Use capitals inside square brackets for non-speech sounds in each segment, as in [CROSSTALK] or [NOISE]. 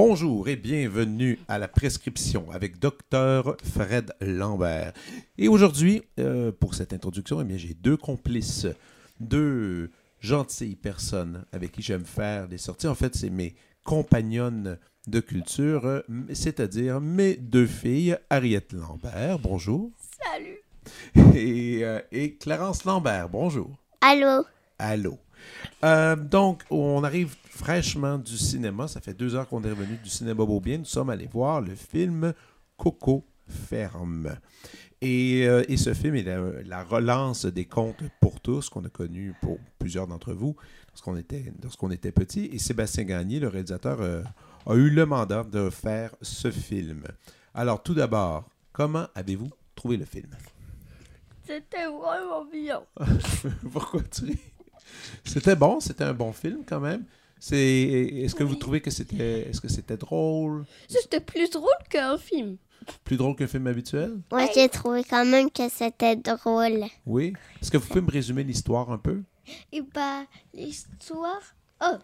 Bonjour et bienvenue à la prescription avec Dr Fred Lambert. Et aujourd'hui, euh, pour cette introduction, eh bien, j'ai deux complices, deux gentilles personnes avec qui j'aime faire des sorties. En fait, c'est mes compagnonnes de culture, c'est-à-dire mes deux filles, Ariette Lambert, bonjour, Salut. et, euh, et Clarence Lambert, bonjour. Allô? Allô. Euh, donc, on arrive fraîchement du cinéma. Ça fait deux heures qu'on est revenu du cinéma Beaubien. Nous sommes allés voir le film Coco Ferme. Et, euh, et ce film est la, la relance des contes pour tous qu'on a connu pour plusieurs d'entre vous lorsqu'on était, lorsqu'on était petit. Et Sébastien Gagné, le réalisateur, euh, a eu le mandat de faire ce film. Alors, tout d'abord, comment avez-vous trouvé le film? C'était vraiment bien. [LAUGHS] Pourquoi tu ris? C'était bon, c'était un bon film quand même. C'est, est-ce que vous trouvez que c'était, est-ce que c'était drôle, C'était plus drôle qu'un film. plus drôle qu'un film habituel? Moi, j'ai trouvé quand même que c'était drôle. Oui. Est-ce que vous pouvez me résumer l'histoire un peu? Et bah, l'histoire. Oh,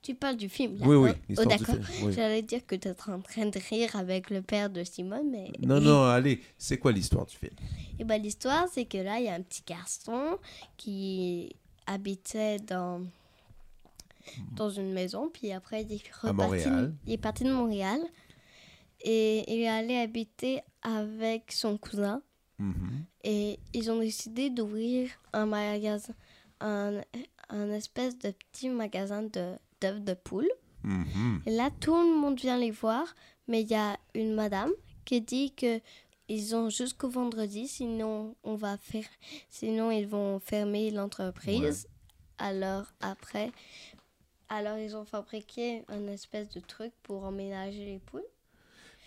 tu parles du film là. Oui, oui, Oh, oh, d'accord. oui. J'allais dire que tu es en train de rire avec le père de Simone, mais. Non, non, allez, c'est quoi l'histoire du film? Et bah, l'histoire, c'est que là, il y a un petit garçon qui habitait dans dans une maison, puis après il est reparti, Montréal. il est parti de Montréal et il est allé habiter avec son cousin. Mhm. Et ils ont décidé d'ouvrir un magasin, un, un espèce de petit magasin de d'œufs de poule. Mhm. Et là, tout le monde vient les voir, mais il y a une madame qui dit que ils ont jusqu'au vendredi, sinon on va faire, sinon ils vont fermer l'entreprise. Alors après, alors ils ont fabriqué un espèce de truc pour emménager les poules.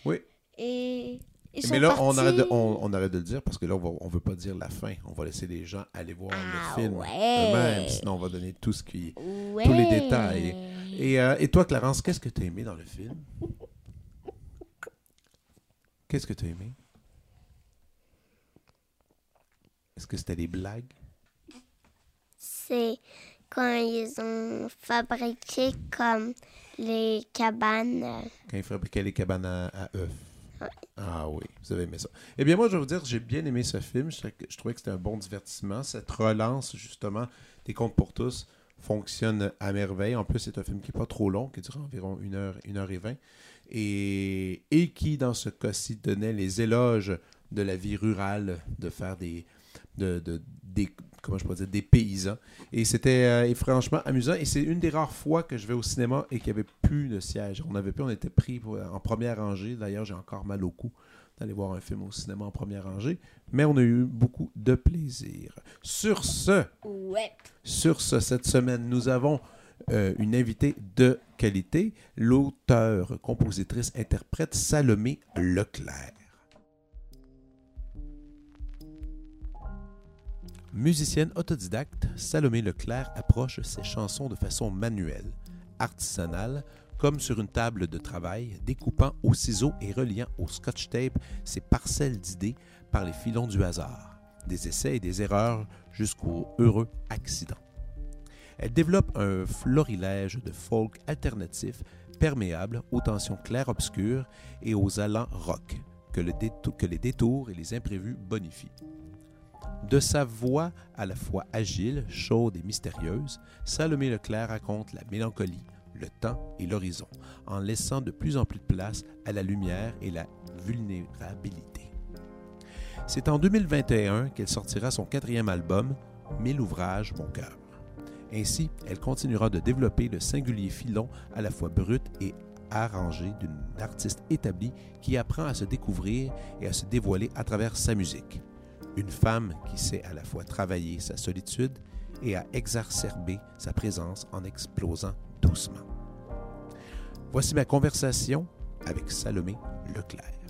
Oui. Et ils sont Mais là, on arrête, de, on, on arrête de le dire parce que là, on on veut pas dire la fin. On va laisser les gens aller voir Ah le film ouais. eux-mêmes. Sinon, on va donner tout ce qui, Ouais. tous les détails. Et, euh, et toi, Clarence, qu'est-ce que tu as aimé dans le film? [LAUGHS] Qu'est-ce que tu as aimé? Est-ce que c'était des blagues? C'est quand ils ont fabriqué comme les cabanes. Quand ils fabriquaient les cabanes à, à œufs. Ah oui, vous avez aimé ça. Eh bien, moi, je vais vous dire, j'ai bien aimé ce film. Je, trouvais que- je trouvais que c'était un bon divertissement. Cette relance, justement, des contes pour tous fonctionne à merveille. En plus, c'est un film qui n'est pas trop long, qui dure environ 1 heure, 1 heure et 20. Et, et qui, dans ce cas-ci, donnait les éloges de la vie rurale, de faire des, de, de- des, comment je pourrais dire, des paysans. Et c'était euh, franchement amusant. Et c'est une des rares fois que je vais au cinéma et qu'il n'y avait plus de sièges. On avait plus, on était pris pour- en première rangée. D'ailleurs, j'ai encore mal au cou d'aller voir un film au cinéma en première rangée. Mais on a eu beaucoup de plaisir. Sur ce, Ouais. sur ce, cette semaine, nous avons euh, une invitée de qualité, l'auteur, compositrice, interprète Salomé Leclerc. Musicienne autodidacte, Salomé Leclerc approche ses chansons de façon manuelle, artisanale, comme sur une table de travail, découpant au ciseau et reliant au scotch tape ses parcelles d'idées par les filons du hasard, des essais et des erreurs jusqu'au heureux accident. Elle développe un florilège de folk alternatif perméable aux tensions clair-obscures et aux allants rock que les détours et les imprévus bonifient. De sa voix à la fois agile, chaude et mystérieuse, Salomé Leclerc raconte la mélancolie, le temps et l'horizon, en laissant de plus en plus de place à la lumière et la vulnérabilité. C'est en 2021 qu'elle sortira son quatrième album, Mille ouvrages, mon cœur. Ainsi, elle continuera de développer le singulier filon à la fois brut et arrangé d'une artiste établie qui apprend à se découvrir et à se dévoiler à travers sa musique. Une femme qui sait à la fois travailler sa solitude et à exacerber sa présence en explosant doucement. Voici ma conversation avec Salomé Leclerc.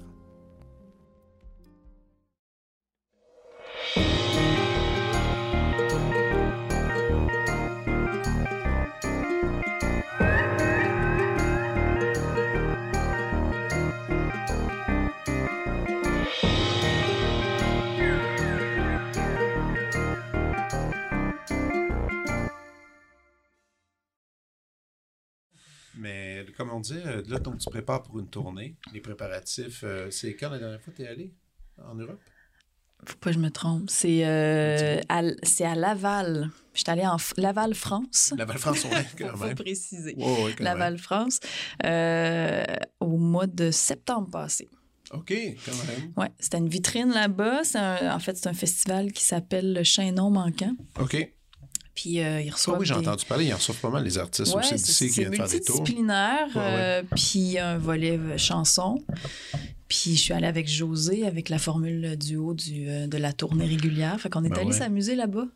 Mais comme on dit, euh, là, donc tu prépares pour une tournée. Les préparatifs, euh, c'est quand la dernière fois que tu es allé? En Europe? Faut pas que je me trompe. C'est euh, à, Laval. Je suis allée en F- Laval, France. Laval France, ouais, quand [LAUGHS] Faut même. préciser. Ouais, ouais, quand Laval, France, euh, au mois de septembre passé. OK, quand même. Ouais, c'était une vitrine là-bas. En fait, c'est un festival qui s'appelle le Chaînon manquant. OK. Puis euh, ils Ah reçoivent oui, j'ai des- entendu parler. Ils en reçoivent pas mal, les artistes Ouais, aussi d'ici qui viennent faire des tours. multidisciplinaire. Ouais, ouais. euh, puis un volet chanson. Puis je suis allée avec José, avec la formule duo du, euh, de la tournée régulière. Fait qu'on est Ben allé ouais. s'amuser là-bas.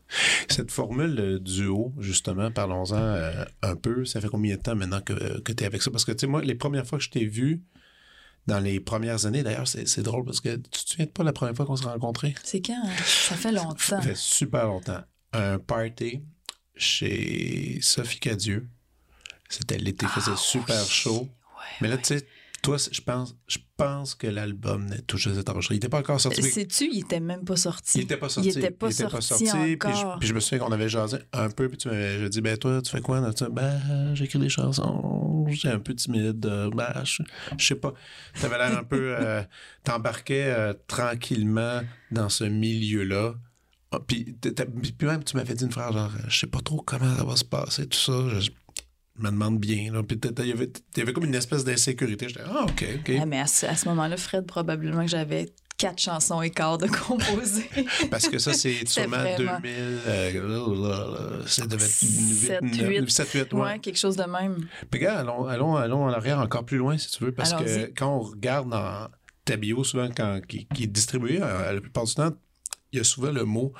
Cette formule duo, justement, parlons-en euh, un peu. Ça fait combien de temps maintenant que, que tu es avec ça? Parce que, tu sais, moi, les premières fois que je t'ai vu, dans les premières années, d'ailleurs, c'est drôle parce que tu te souviens pas la première fois qu'on s'est rencontrés? C'est quand? hein? Ça fait longtemps. Ça fait super longtemps. Un party chez Sophie Cadieux. C'était l'été, faisait Ah, super oui. chaud. Ouais, Mais là, ouais. tu sais, toi, je pense, je pense que l'album n'est tout juste enregistré. Il n'était pas encore sorti. mais- Sais-tu, il était même pas sorti. Il était pas sorti. Il était pas sorti Puis, je, encore. puis je me souviens qu'on avait jasé un peu, puis tu m'avais dit, ben toi, tu fais quoi? ça? Ben, j'écris des chansons, j'étais un peu timide, euh, ben, je, je sais pas. T'avais l'air un peu, euh, t'embarquais euh, tranquillement dans ce milieu-là. Ah, Puis, puis même, tu m'avais dit une phrase genre, je sais pas trop comment ça va se passer, tout ça. Je, je me demande bien. Là. Puis il y avait, y avait comme une espèce d'insécurité. J'étais, ah, OK, OK. Ah, mais à ce, à ce moment-là, Fred, probablement que j'avais quatre chansons et quart de composer. [LAUGHS] Parce que ça, c'est sûrement vraiment- 2000. euh, ça devait être Sept, 8, huit. 7, 8, ouais. ouais, quelque chose de même. Puis, gars, allons, allons, allons en arrière encore plus loin, si tu veux, parce que quand on regarde dans ta bio, souvent, quand, qui, qui est distribué, euh, la plupart du temps, il y a souvent le mot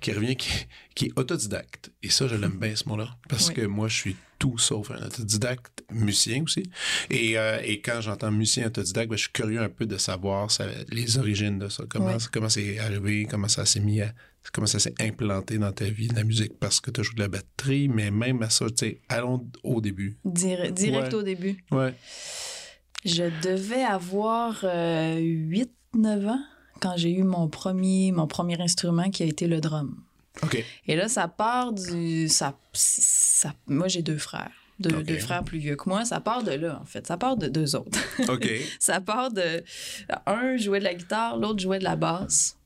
qui revient qui, qui est autodidacte. Et ça, je l'aime bien, ce mot-là, parce Oui. que moi, je suis tout sauf un autodidacte, musicien aussi. Et, euh, et quand j'entends musicien autodidacte, ben, je suis curieux un peu de savoir ça- les origines de ça, comment, Oui. comment c'est arrivé, comment ça s'est mis à comment ça s'est implanté dans ta vie, la musique, parce que tu as joué de la batterie, mais même à ça, tu sais, allons au début. Dire- direct Ouais. au début. Ouais. Je devais avoir 8-9 ans quand j'ai eu mon premier, mon premier instrument qui a été le drum. OK. Et là, ça part du. Ça, ça, moi, j'ai deux frères. Deux, frères plus vieux que moi. Ça part de là, en fait. Ça part de deux autres. [LAUGHS] OK. ça part de. Un jouait de la guitare, l'autre jouait de la basse.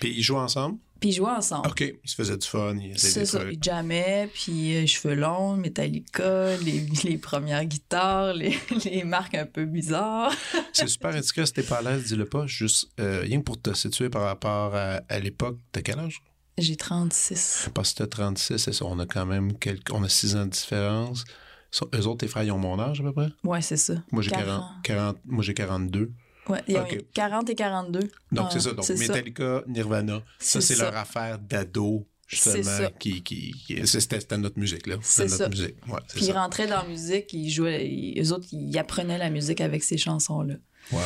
Puis ils jouent ensemble? Puis ils jouaient ensemble. OK. Ils se faisaient du fun. Ils C'est ça, ils jammaient, puis euh, cheveux longs, Metallica, les, [LAUGHS] les premières guitares, les, [LAUGHS] les marques un peu bizarres. [LAUGHS] C'est super indiqué si t'es pas à l'aise, dis-le pas. Juste, euh, rien que pour te situer par rapport à, à l'époque. T'as quel âge? J'ai 36. Parce que t'as 36, c'est ça. On a quand même quelques... On a 6 ans de différence. So- eux autres, tes frères, ils ont mon âge à peu près? Ouais, c'est ça. Moi, j'ai 40, 40. 40 moi, j'ai 42. Ouais, il y a Ok. 40 et 42. Donc, Ah, c'est ça. Donc, c'est ça. Metallica, Nirvana, ça, C'est leur affaire d'ado, C'est justement, ça. qui... qui, qui- c'était notre musique, là. C'est C'était notre ça. musique. Ouais, Puis ils rentraient dans la musique, ils jouaient, ils- eux autres, ils apprenaient la musique avec ces chansons-là. Wow.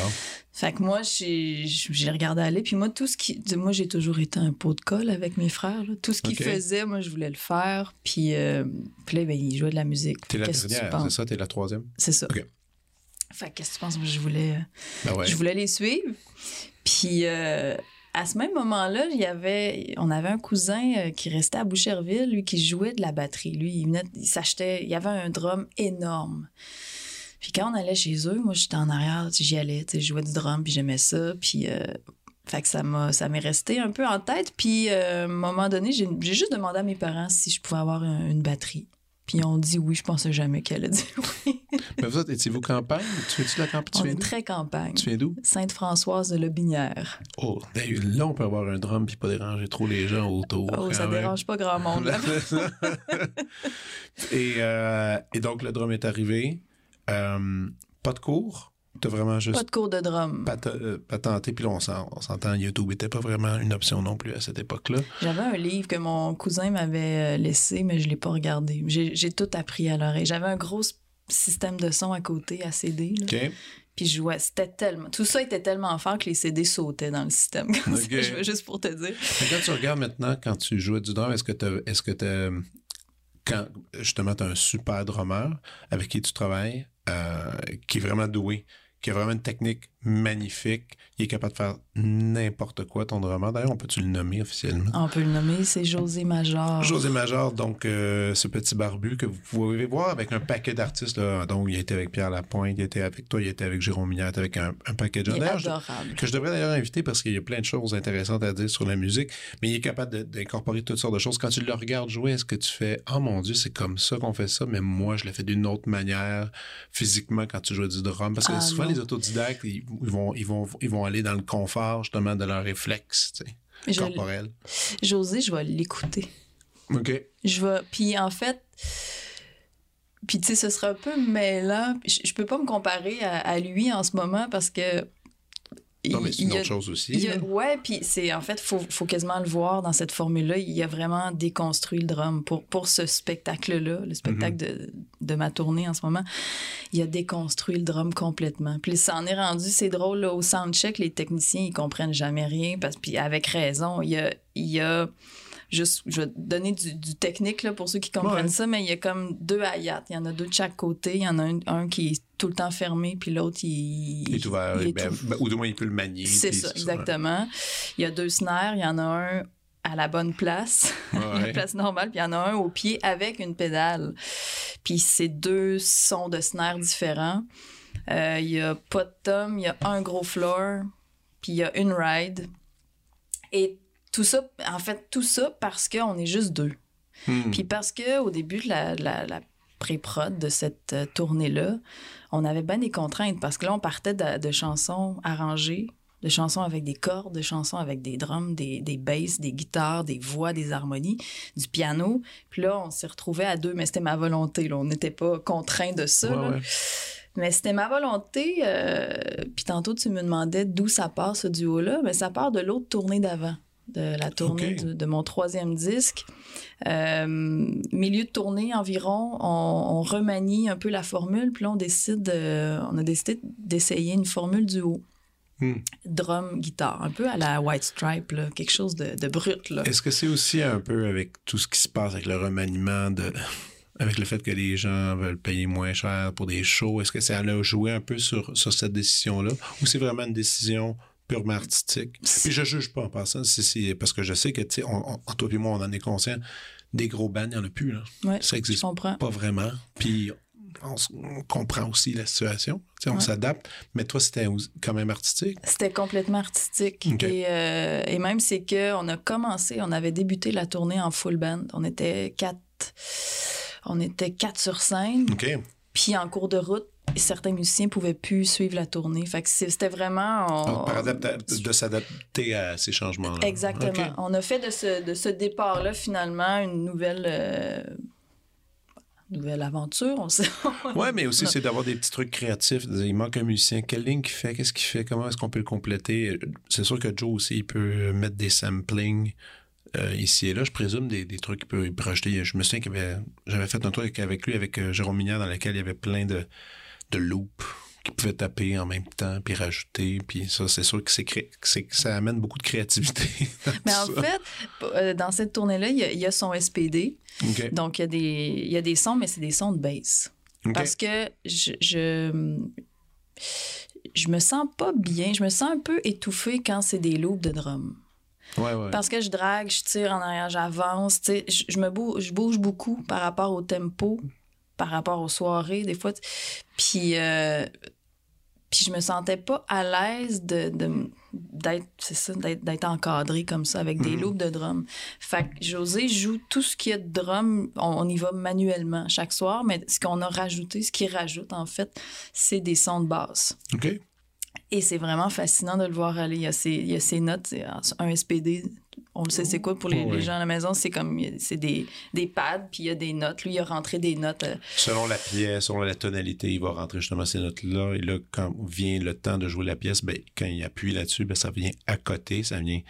Fait que moi, j'ai regardé aller. Puis moi, tout ce qui. Moi, j'ai toujours été un pot de colle avec mes frères. là. Tout ce qu'ils faisaient, moi, je voulais le faire. Puis, euh, puis là, ben, ils jouaient de la musique. T'es la dernière, c'est ça? T'es la troisième? C'est ça. Fait que qu'est-ce que tu penses? Moi, je voulais, Ben ouais. je voulais les suivre. Puis euh, à ce même moment-là, il y avait, on avait un cousin euh, qui restait à Boucherville, lui, qui jouait de la batterie. Lui, il, venait, il s'achetait, il y avait un drum énorme. Puis quand on allait chez eux, moi, j'étais en arrière, j'y allais, tu sais, je jouais du drum, puis j'aimais ça. Puis euh, fait que ça m'a, ça m'est resté un peu en tête. Puis euh, à un moment donné, j'ai, juste demandé à mes parents si je pouvais avoir un- une batterie. Puis ont dit oui, je pensais jamais qu'elle allait dire oui. [LAUGHS] Mais vous autres, étiez-vous campagne? Tu de la campagne? Tu On est très campagne. Tu viens d'où? Sainte-Françoise de Lobinière. Oh, d'ailleurs, là, on peut avoir un drum puis pas déranger trop les gens autour. Oh, ça même. dérange pas grand monde. [LAUGHS] et, euh, et donc, le drum est arrivé. Euh, pas de cours. T'as vraiment juste Pas de cours de drum. pat- euh, patenté. Puis là, on s'en- on s'entend, YouTube n'était pas vraiment une option non plus à cette époque-là. J'avais un livre que mon cousin m'avait euh, laissé, mais je l'ai pas regardé. J'ai tout appris à l'oreille. J'avais un gros système de son à côté, à CD. là. OK? Puis je jouais. C'était tellement. Tout ça était tellement fort que les CD sautaient dans le système. [LAUGHS] Comme ça, Ok. je veux juste pour te dire. Mais quand tu regardes maintenant, quand tu jouais du drum, est-ce que tu est-ce que quand justement tu as un super drummer avec qui tu travailles, euh, qui est vraiment doué, qui a vraiment une technique magnifique. Il est capable de faire n'importe quoi, ton drummer. D'ailleurs, on peut-tu le nommer officiellement? On peut le nommer, c'est José Major. José Major, donc euh, ce petit barbu que vous pouvez voir avec un paquet d'artistes. là. Donc, il a été avec Pierre Lapointe, il a été avec toi, il a été avec Jérôme Mignard, avec un, un paquet de gens. Adorable. que je devrais d'ailleurs inviter parce qu'il y a plein de choses intéressantes à dire sur la musique, mais il est capable d'incorporer toutes sortes de choses. Quand tu le regardes jouer, est-ce que tu fais « Oh mon Dieu, c'est comme ça qu'on fait ça, mais moi, je le fais d'une autre manière physiquement quand tu joues du drum. » Parce que Ah, souvent, non. les autodidactes, ils, ils vont, ils, vont, ils vont aller dans le confort, justement, de leur réflexe tu sais, Je- corporel. José, je vais l'écouter. OK. Je vais. Puis en fait. Puis tu sais, ce sera un peu mêlant. Je, je peux pas me comparer à, à lui en ce moment parce que. Non, mais il- c'est une il a- autre chose aussi. il a- ouais, puis c'est en fait, faut, faut quasiment le voir dans cette formule-là. Il a vraiment déconstruit le drum pour, pour ce spectacle-là, le spectacle de, de ma tournée en ce moment. Il a déconstruit le drum complètement. Puis ça en est rendu, c'est drôle, là, au soundcheck, les techniciens, ils comprennent jamais rien, parce puis avec raison. Il y a. Il y a Juste, je vais donner du, du technique là, pour ceux qui comprennent Ouais. ça, mais il y a comme deux hayats. Il y en a deux de chaque côté. Il y en a un, un qui est tout le temps fermé, puis l'autre, il, Il est ouvert, il est ben, tout- ben, ou du moins, il peut le manier. c'est ça, ouais. exactement. Il y a deux snares, il y en a un à la bonne place, Ouais, [LAUGHS] la ouais. place normale, puis il y en a un au pied avec une pédale. Puis c'est deux sons de snares différents. Euh, il y a pas de tom, il y a un gros floor, puis il y a une ride. Et tout ça, en fait, tout ça parce qu'on est juste deux. Hmm. Puis parce que au début de la, la, la pré-prod de cette euh, tournée-là, on avait bien des contraintes parce que là, on partait de, de chansons arrangées, de chansons avec des cordes, de chansons avec des drums, des, des basses, des guitares, des voix, des harmonies, du piano. Puis là, on s'est retrouvés à deux, mais c'était ma volonté. Là. On n'était pas contraints de ça. Ouais, là. ouais. Mais c'était ma volonté. euh, Puis tantôt, tu me demandais d'où ça part, ce duo-là. Mais ça part de l'autre tournée d'avant, de la tournée de, de mon troisième disque. Euh, milieu de tournée environ, on, on remanie un peu la formule. Puis là, on décide, euh, on a décidé d'essayer une formule duo. Hmm. Drum, guitare, un peu à la White Stripe, là, quelque chose de, de brut. Est-ce que c'est aussi un peu avec tout ce qui se passe avec le remaniement de [LAUGHS] avec le fait que les gens veulent payer moins cher pour des shows, est-ce que ça a joué un peu sur, sur cette décision-là? Ou c'est vraiment une décision purement artistique? Puis je juge pas en passant, c'est, parce que je sais que, tu sais, on, on- toi et moi, on en est conscient, des gros bands, il n'y en a plus, là. Ouais, Ça existe pas vraiment. Puis on, comprend aussi la situation, tu sais, on Ouais. s'adapte, mais toi, c'était quand même artistique. C'était complètement artistique. Et, euh, et même, c'est que on a commencé, on avait débuté la tournée en full band. On était quatre, on était quatre sur scène. Puis en cours de route, certains musiciens pouvaient plus suivre la tournée. Fait que c'était vraiment... on- Donc, par adapta- de s'adapter à ces changements-là. Exactement. On a fait de ce, de ce départ-là, finalement, une nouvelle... euh, nouvelle aventure. On sait. [LAUGHS] Ouais, mais aussi, c'est d'avoir des petits trucs créatifs. Il manque un musicien. Quelle ligne qu'il fait? Qu'est-ce qu'il fait? Comment est-ce qu'on peut le compléter? C'est sûr que Joe aussi, il peut mettre des samplings euh, ici et là. Je présume des, des trucs qu'il peut, rajouter. Je me souviens que j'avais fait un truc avec lui, avec euh, Jérôme Mignard, dans lequel il y avait plein de, de loops qu'il pouvait taper en même temps, puis rajouter. Puis ça, c'est sûr que, c'est que ça amène beaucoup de créativité. [LAUGHS] Mais en ça. fait, euh, dans cette tournée-là, il y, a- il y a son SPD. Donc, il y, a des, il y a des sons, mais c'est des sons de bass. Parce que je, je, je me sens pas bien. Je me sens un peu étouffée quand c'est des loops de drum. Ouais, ouais. Parce que je drague, je tire en arrière, j'avance. Je, je me bouge, je bouge beaucoup par rapport au tempo, par rapport aux soirées, des fois. Puis, euh, puis je me sentais pas à l'aise de, de- d'être, c'est ça, d'être, d'être encadré comme ça avec des Mhm. loops de drum. Fait que José joue tout ce qu'il y a de drum, on, on y va manuellement chaque soir, mais ce qu'on a rajouté, ce qu'il rajoute en fait, c'est des sons de basse. OK. Et c'est vraiment fascinant de le voir aller. Il y a ses, il y a ses notes, un SPD. On le sait, c'est quoi pour les, oui. les gens à la maison? C'est comme, c'est des, des pads, puis il y a des notes. Lui, il a rentré des notes. euh, Selon la pièce, selon la tonalité, il va rentrer justement ces notes-là. Et là, quand vient le temps de jouer la pièce, ben, quand il appuie là-dessus, ben, ça vient à côté, ça vient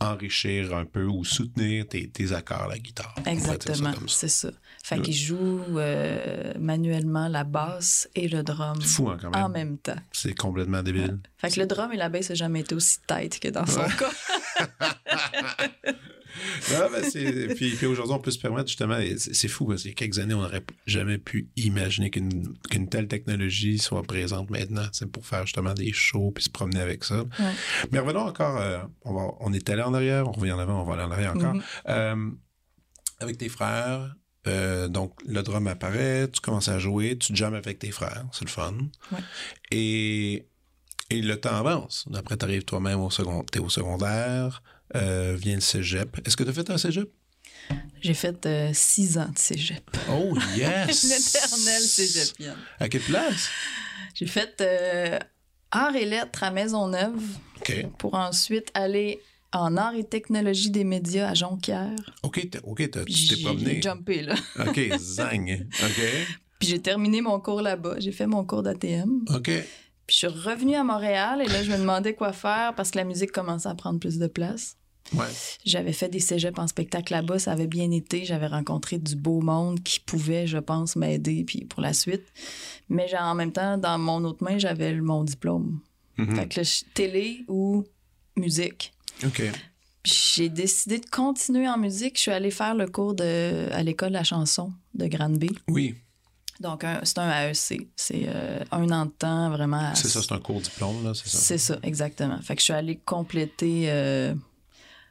enrichir un peu ou soutenir tes, tes accords, la guitare. Exactement, c'est ça. Fait qu'il joue euh, manuellement la basse et le drum Fou, hein, quand même. en même temps. C'est complètement débile. Fait que le drum et la basse n'a jamais été aussi tight que dans son [LAUGHS] cas. Ben, c'est- puis, puis aujourd'hui, on peut se permettre justement, c'est fou parce qu'il y a quelques années, on n'aurait jamais pu imaginer qu'une telle technologie soit présente maintenant, c'est pour faire justement des shows puis se promener avec ça. Mais revenons encore, euh, on, va, on est allé en arrière, on revient en avant, on va aller en arrière encore. Mhm. Euh, avec tes frères, euh, donc le drum apparaît, tu commences à jouer, tu jammes avec tes frères, c'est le fun. Ouais. Et, et le temps avance. Après, tu arrives toi-même au, second, t'es au secondaire, euh, vient le cégep. Est-ce que tu as fait un cégep? J'ai fait euh, six ans de cégep. Oh, [LAUGHS] yes! L'éternelle cégepienne. À quelle place? J'ai fait euh, arts et lettres à Maisonneuve OK. pour ensuite aller en arts et technologie des médias à Jonquière. OK, OK, tu t'es j'ai promené. j'ai jumpé, là. OK, zang. OK. [LAUGHS] Puis j'ai terminé mon cours là-bas. J'ai fait mon cours d'ATM. OK. Puis je suis revenue à Montréal et là, je me demandais quoi faire parce que la musique commençait à prendre plus de place. Ouais. J'avais fait des cégeps en spectacle là-bas, ça avait bien été. J'avais rencontré du beau monde qui pouvait, je pense, m'aider puis pour la suite. Mais en même temps, dans mon autre main, j'avais mon diplôme. Mhm. Fait que là, télé ou musique. OK. J'ai décidé de continuer en musique. Je suis allée faire le cours de, à l'école de la chanson de Granby. Oui, Donc, c'est un AEC. C'est euh, un an de temps, vraiment. à- c'est ça, c'est un court diplôme, là, c'est ça? C'est ça, exactement. Fait que je suis allée compléter, euh,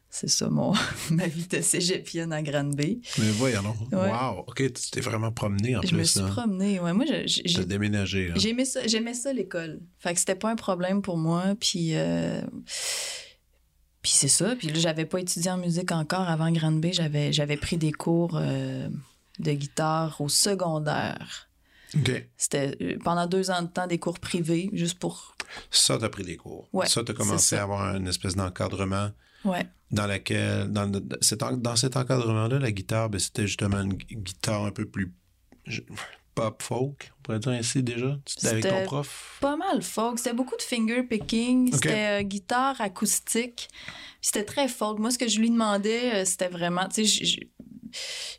c'est ça, mon, [LAUGHS] ma vie de cégepienne à Granby. Mais voyons donc. Ouais. Wow, OK, tu t'es vraiment promené en Je plus. me suis là. promenée. Ouais, moi, je- j'ai- déménagé, là. j'aimais ça, j'aimais ça l'école. Fait que c'était pas un problème pour moi. Puis, euh, puis c'est ça. Puis là, j'avais pas étudié en musique encore avant Granby. J'avais, j'avais pris des cours euh, de guitare au secondaire. OK. C'était euh, pendant deux ans de temps des cours privés, juste pour. Ça, t'as pris des cours. Ouais, ça, t'as commencé à avoir une espèce d'encadrement Ouais. dans laquelle, dans, le- cet, dans cet encadrement-là, la guitare, ben, c'était justement une gu- guitare un peu plus pop folk, on pourrait dire ainsi déjà. Avec ton prof? Pas mal folk. C'était beaucoup de finger picking. C'était euh, guitare acoustique. C'était très folk. Moi, ce que je lui demandais, euh, c'était vraiment. Tu sais,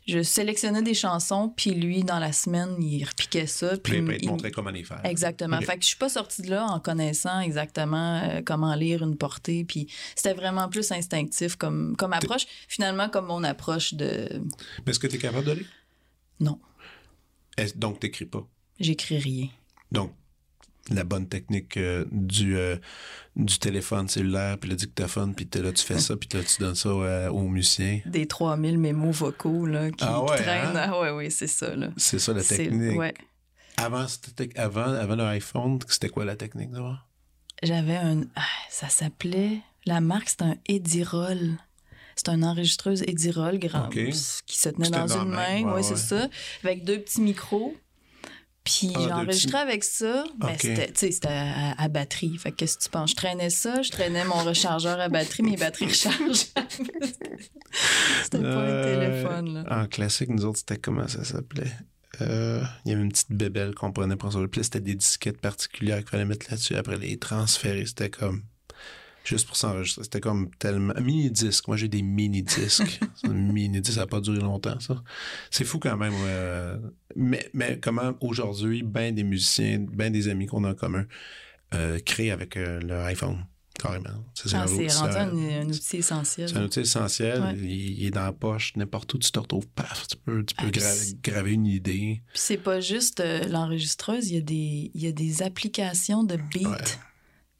je, sélectionnais des chansons, puis lui, dans la semaine, il repiquait ça. Puis il te il- montrait comment les faire. Exactement. Ok. Fait que je suis pas sortie de là en connaissant exactement euh, comment lire une portée. Puis c'était vraiment plus instinctif comme, comme approche. Finalement, comme mon approche de. Mais est-ce que tu es capable de lire? Non, Est- Donc, t'écris pas? j'écris rien. Donc, la bonne technique euh, du, euh, du téléphone cellulaire, puis le dictaphone, puis là, tu fais ça, puis là, tu donnes ça euh, aux musiciens. Des 3000 mémos vocaux là, qui, Ah qui ouais, traînent. hein? Ah ouais, oui, c'est ça. C'est ça la C'est- technique. ouais. Avant, avant, avant le iPhone, c'était quoi la technique d'abord? J'avais un. ah, ça s'appelait. La marque, c'était un Edirol. C'est une enregistreuse Edirol grand, Ok. qui se tenait dans dans une main. main, ouais, oui, c'est ça. Avec deux petits micros. Puis Ah, j'enregistrais avec ça. Mais Ok. c'était, tu sais, c'était à, à batterie. Fait que qu'est-ce que tu penses? Je traînais ça, je traînais mon rechargeur à batterie, mes batteries rechargeables. [LAUGHS] c'était pas un Euh, téléphone, là. En classique, nous autres, c'était comment ça s'appelait? Euh, Il y avait une petite bébelle qu'on prenait pour ça. Puis là, c'était des disquettes particulières qu'il fallait mettre là-dessus. Après, les transférer, c'était comme... Juste pour s'enregistrer. C'était comme tellement... Mini-disque. Moi, j'ai des mini-disques. un [LAUGHS] mini-disque, ça n'a pas duré longtemps, ça. C'est fou quand même. ouais. Mais, mais comment, aujourd'hui, ben des musiciens, ben des amis qu'on a en commun, euh, créent avec euh, leur iPhone, carrément. Ça, Ah, un- c'est c'est rendu un- outil essentiel. c'est un outil essentiel. Ouais. Il, il est dans la poche, n'importe où tu te retrouves, paf, tu peux, tu peux Ah, gra- c'est- graver une idée. Puis c'est pas juste euh, l'enregistreuse, il y, a des, il y a des applications de beats. Ouais.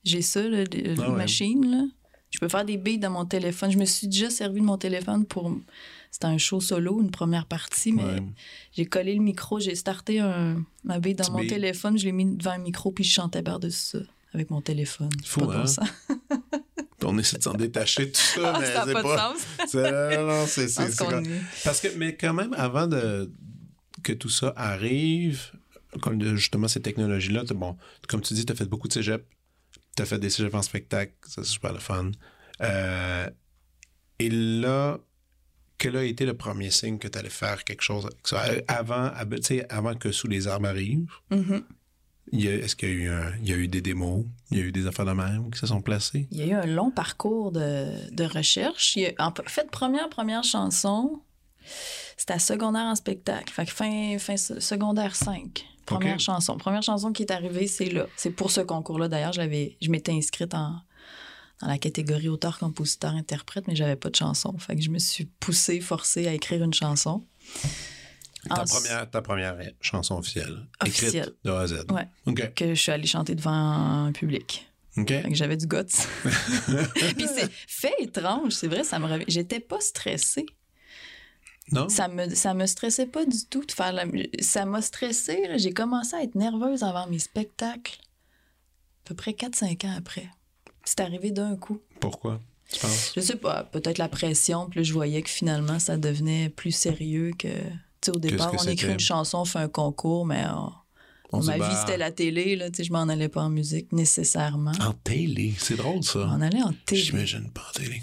J'ai ça, là, de- Ah ouais. machine, là. Je peux faire des beats dans mon téléphone. Je me suis déjà servi de mon téléphone pour... C'était un show solo, une première partie, mais Ouais. j'ai collé le micro, j'ai starté un, un beat dans mon téléphone, je l'ai mis devant un micro, puis je chantais par-dessus ça avec mon téléphone. Fou, Pas bon hein? sens. [LAUGHS] On essaie de s'en détacher de tout ça, Ah, mais ça n'a c'est pas, pas. de sens. [LAUGHS] non, non, c'est- c'est- Parce que, mais quand même, avant de, que tout ça arrive, comme de- justement ces technologies-là, bon, comme tu dis, tu as fait beaucoup de cégep, tu as fait des cégeps en spectacle, ça c'est super le fun. Euh, et là, quel a été le premier signe que tu allais faire quelque chose avec ça? Euh, Avant, avant que Sous les arbres arrive, Mhm. a- est-ce qu'il y a, eu un- il y a eu des démos, il y a eu des affaires de même qui se sont placées? Il y a eu un long parcours de, de recherche. Il a, en fait, première, première chanson, c'était secondaire en spectacle. Fait que fin, fin se- secondaire 5. Première chanson. Première chanson qui est arrivée, c'est là. C'est pour ce concours-là. D'ailleurs, je m'étais inscrite en, dans la catégorie auteur, compositeur, interprète, mais j'avais pas de chanson. Fait que je me suis poussée, forcée à écrire une chanson. Ta, première, ta première chanson officielle. Officielle. Écrite de A à Z. Ouais. Que je suis allée chanter devant un public. OK. Fait que j'avais du guts. [LAUGHS] Puis c'est fait étrange, c'est vrai, ça me revient. J'étais pas stressée. Non? Ça me, ça me stressait pas du tout de faire la Ça m'a stressée. J'ai commencé à être nerveuse avant mes spectacles. À peu près 4-5 ans après. C'est arrivé d'un coup. Pourquoi, tu penses? Je sais pas, peut-être la pression. Puis là, je voyais que finalement, ça devenait plus sérieux que. Tu sais, au départ, on écrit une chanson, on fait un concours, mais on- ma vie, c'était la télé. Là, tu sais, je m'en allais pas en musique nécessairement. En télé. C'est drôle, ça. On allait en télé. J'imagine pas en télé.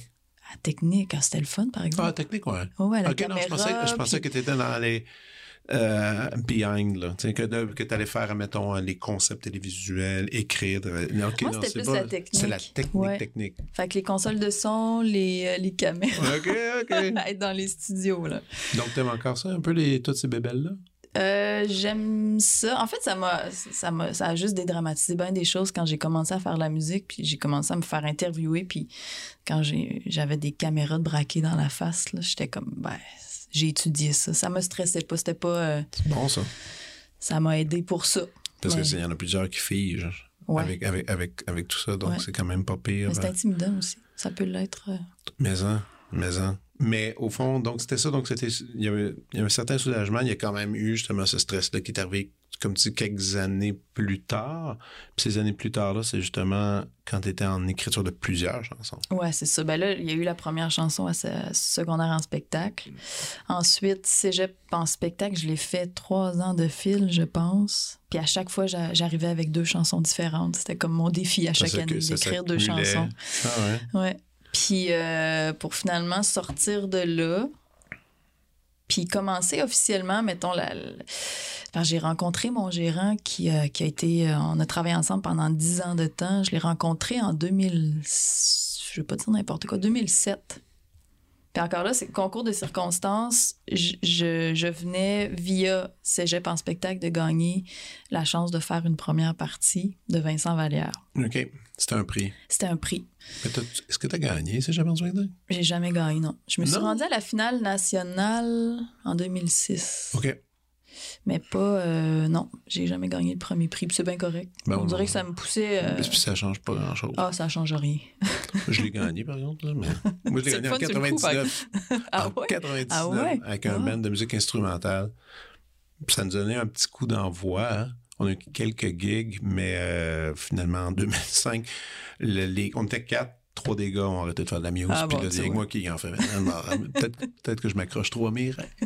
À technique, c'était le fun, par exemple. Ah, technique, ouais. Oh, ouais, la OK, non, je pensais, je pensais puis- que tu étais dans les euh, behind, là. Tu sais, que, que tu allais faire, mettons, les concepts télévisuels, écrire. euh, non, OK, Moi, c'était plus pas- la technique. C'est la technique, Ouais. technique. Fait que les consoles de son, les, euh, les caméras, OK, OK. [LAUGHS] être dans les studios, là. Donc, t'aimes encore ça, un peu, les, toutes ces bébelles-là? Euh, j'aime ça. En fait, ça m'a, ça m'a, ça a juste dédramatisé bien des choses quand j'ai commencé à faire de la musique, puis j'ai commencé à me faire interviewer, puis quand j'ai, j'avais des caméras de braquées dans la face, là, j'étais comme, ben, j'ai étudié ça. Ça me stressait pas, c'était pas, euh, C'est bon, ça. ça m'a aidé pour ça. Parce qu'il y en a plusieurs qui figent Ouais. avec, avec, avec, avec tout ça, donc Ouais. c'est quand même pas pire. Mais c'est ben. intimidant aussi. Ça peut l'être. euh. Mais en, mais en. Mais au fond, donc c'était ça, donc c'était. Il y avait, il y avait un certain soulagement. Il y a quand même eu justement ce stress-là qui est arrivé, comme tu dis, quelques années plus tard. Puis ces années plus tard-là, c'est justement quand tu étais en écriture de plusieurs chansons. Ouais, c'est ça. Ben là, il y a eu la première chanson à secondaire en spectacle. Ensuite, cégep en spectacle, je l'ai fait trois ans de fil, je pense. Puis à chaque fois, j'a- j'arrivais avec deux chansons différentes. C'était comme mon défi à chaque année, d'écrire deux chansons. Ah ouais. Ouais. Puis euh, pour finalement sortir de là, puis commencer officiellement, mettons, la, la- j'ai rencontré mon gérant qui, euh, a été... euh, on a travaillé ensemble pendant dix ans de temps. Je l'ai rencontré en 2000... Je vais pas dire n'importe quoi, 2007. Puis encore là, c'est concours de circonstances. Je venais via Cégep en spectacle de gagner la chance de faire une première partie de Vincent Vallière. OK. C'était un prix. C'était un prix. Est-ce que tu as gagné, jamais besoin de dire? J'ai jamais gagné, non. Je me suis Non? rendue à la finale nationale en 2006. OK. Mais pas. euh, non, j'ai jamais gagné le premier prix. Puis c'est bien correct. Ben, On on- dirait que ça me poussait. euh, Puis ça change pas grand-chose. Ah, ça change rien. Je l'ai gagné, par exemple. Là, mais... [LAUGHS] Moi, je l'ai gagné en fun sur le coup, par 99. [LAUGHS] Ah en ouais? 99, Ah ouais? avec un Ah. band de musique instrumentale. Puis ça nous donnait un petit coup d'envoi. hein. On a eu quelques gigs, mais euh, finalement, en 2005, le- les, on était quatre. Trois des gars ont arrêté de faire de la musique. Ah puis bon, là, tu il y a que vois. moi qui en fais maintenant. Peut-être peut-être que je m'accroche trop à mes rêves. [LAUGHS]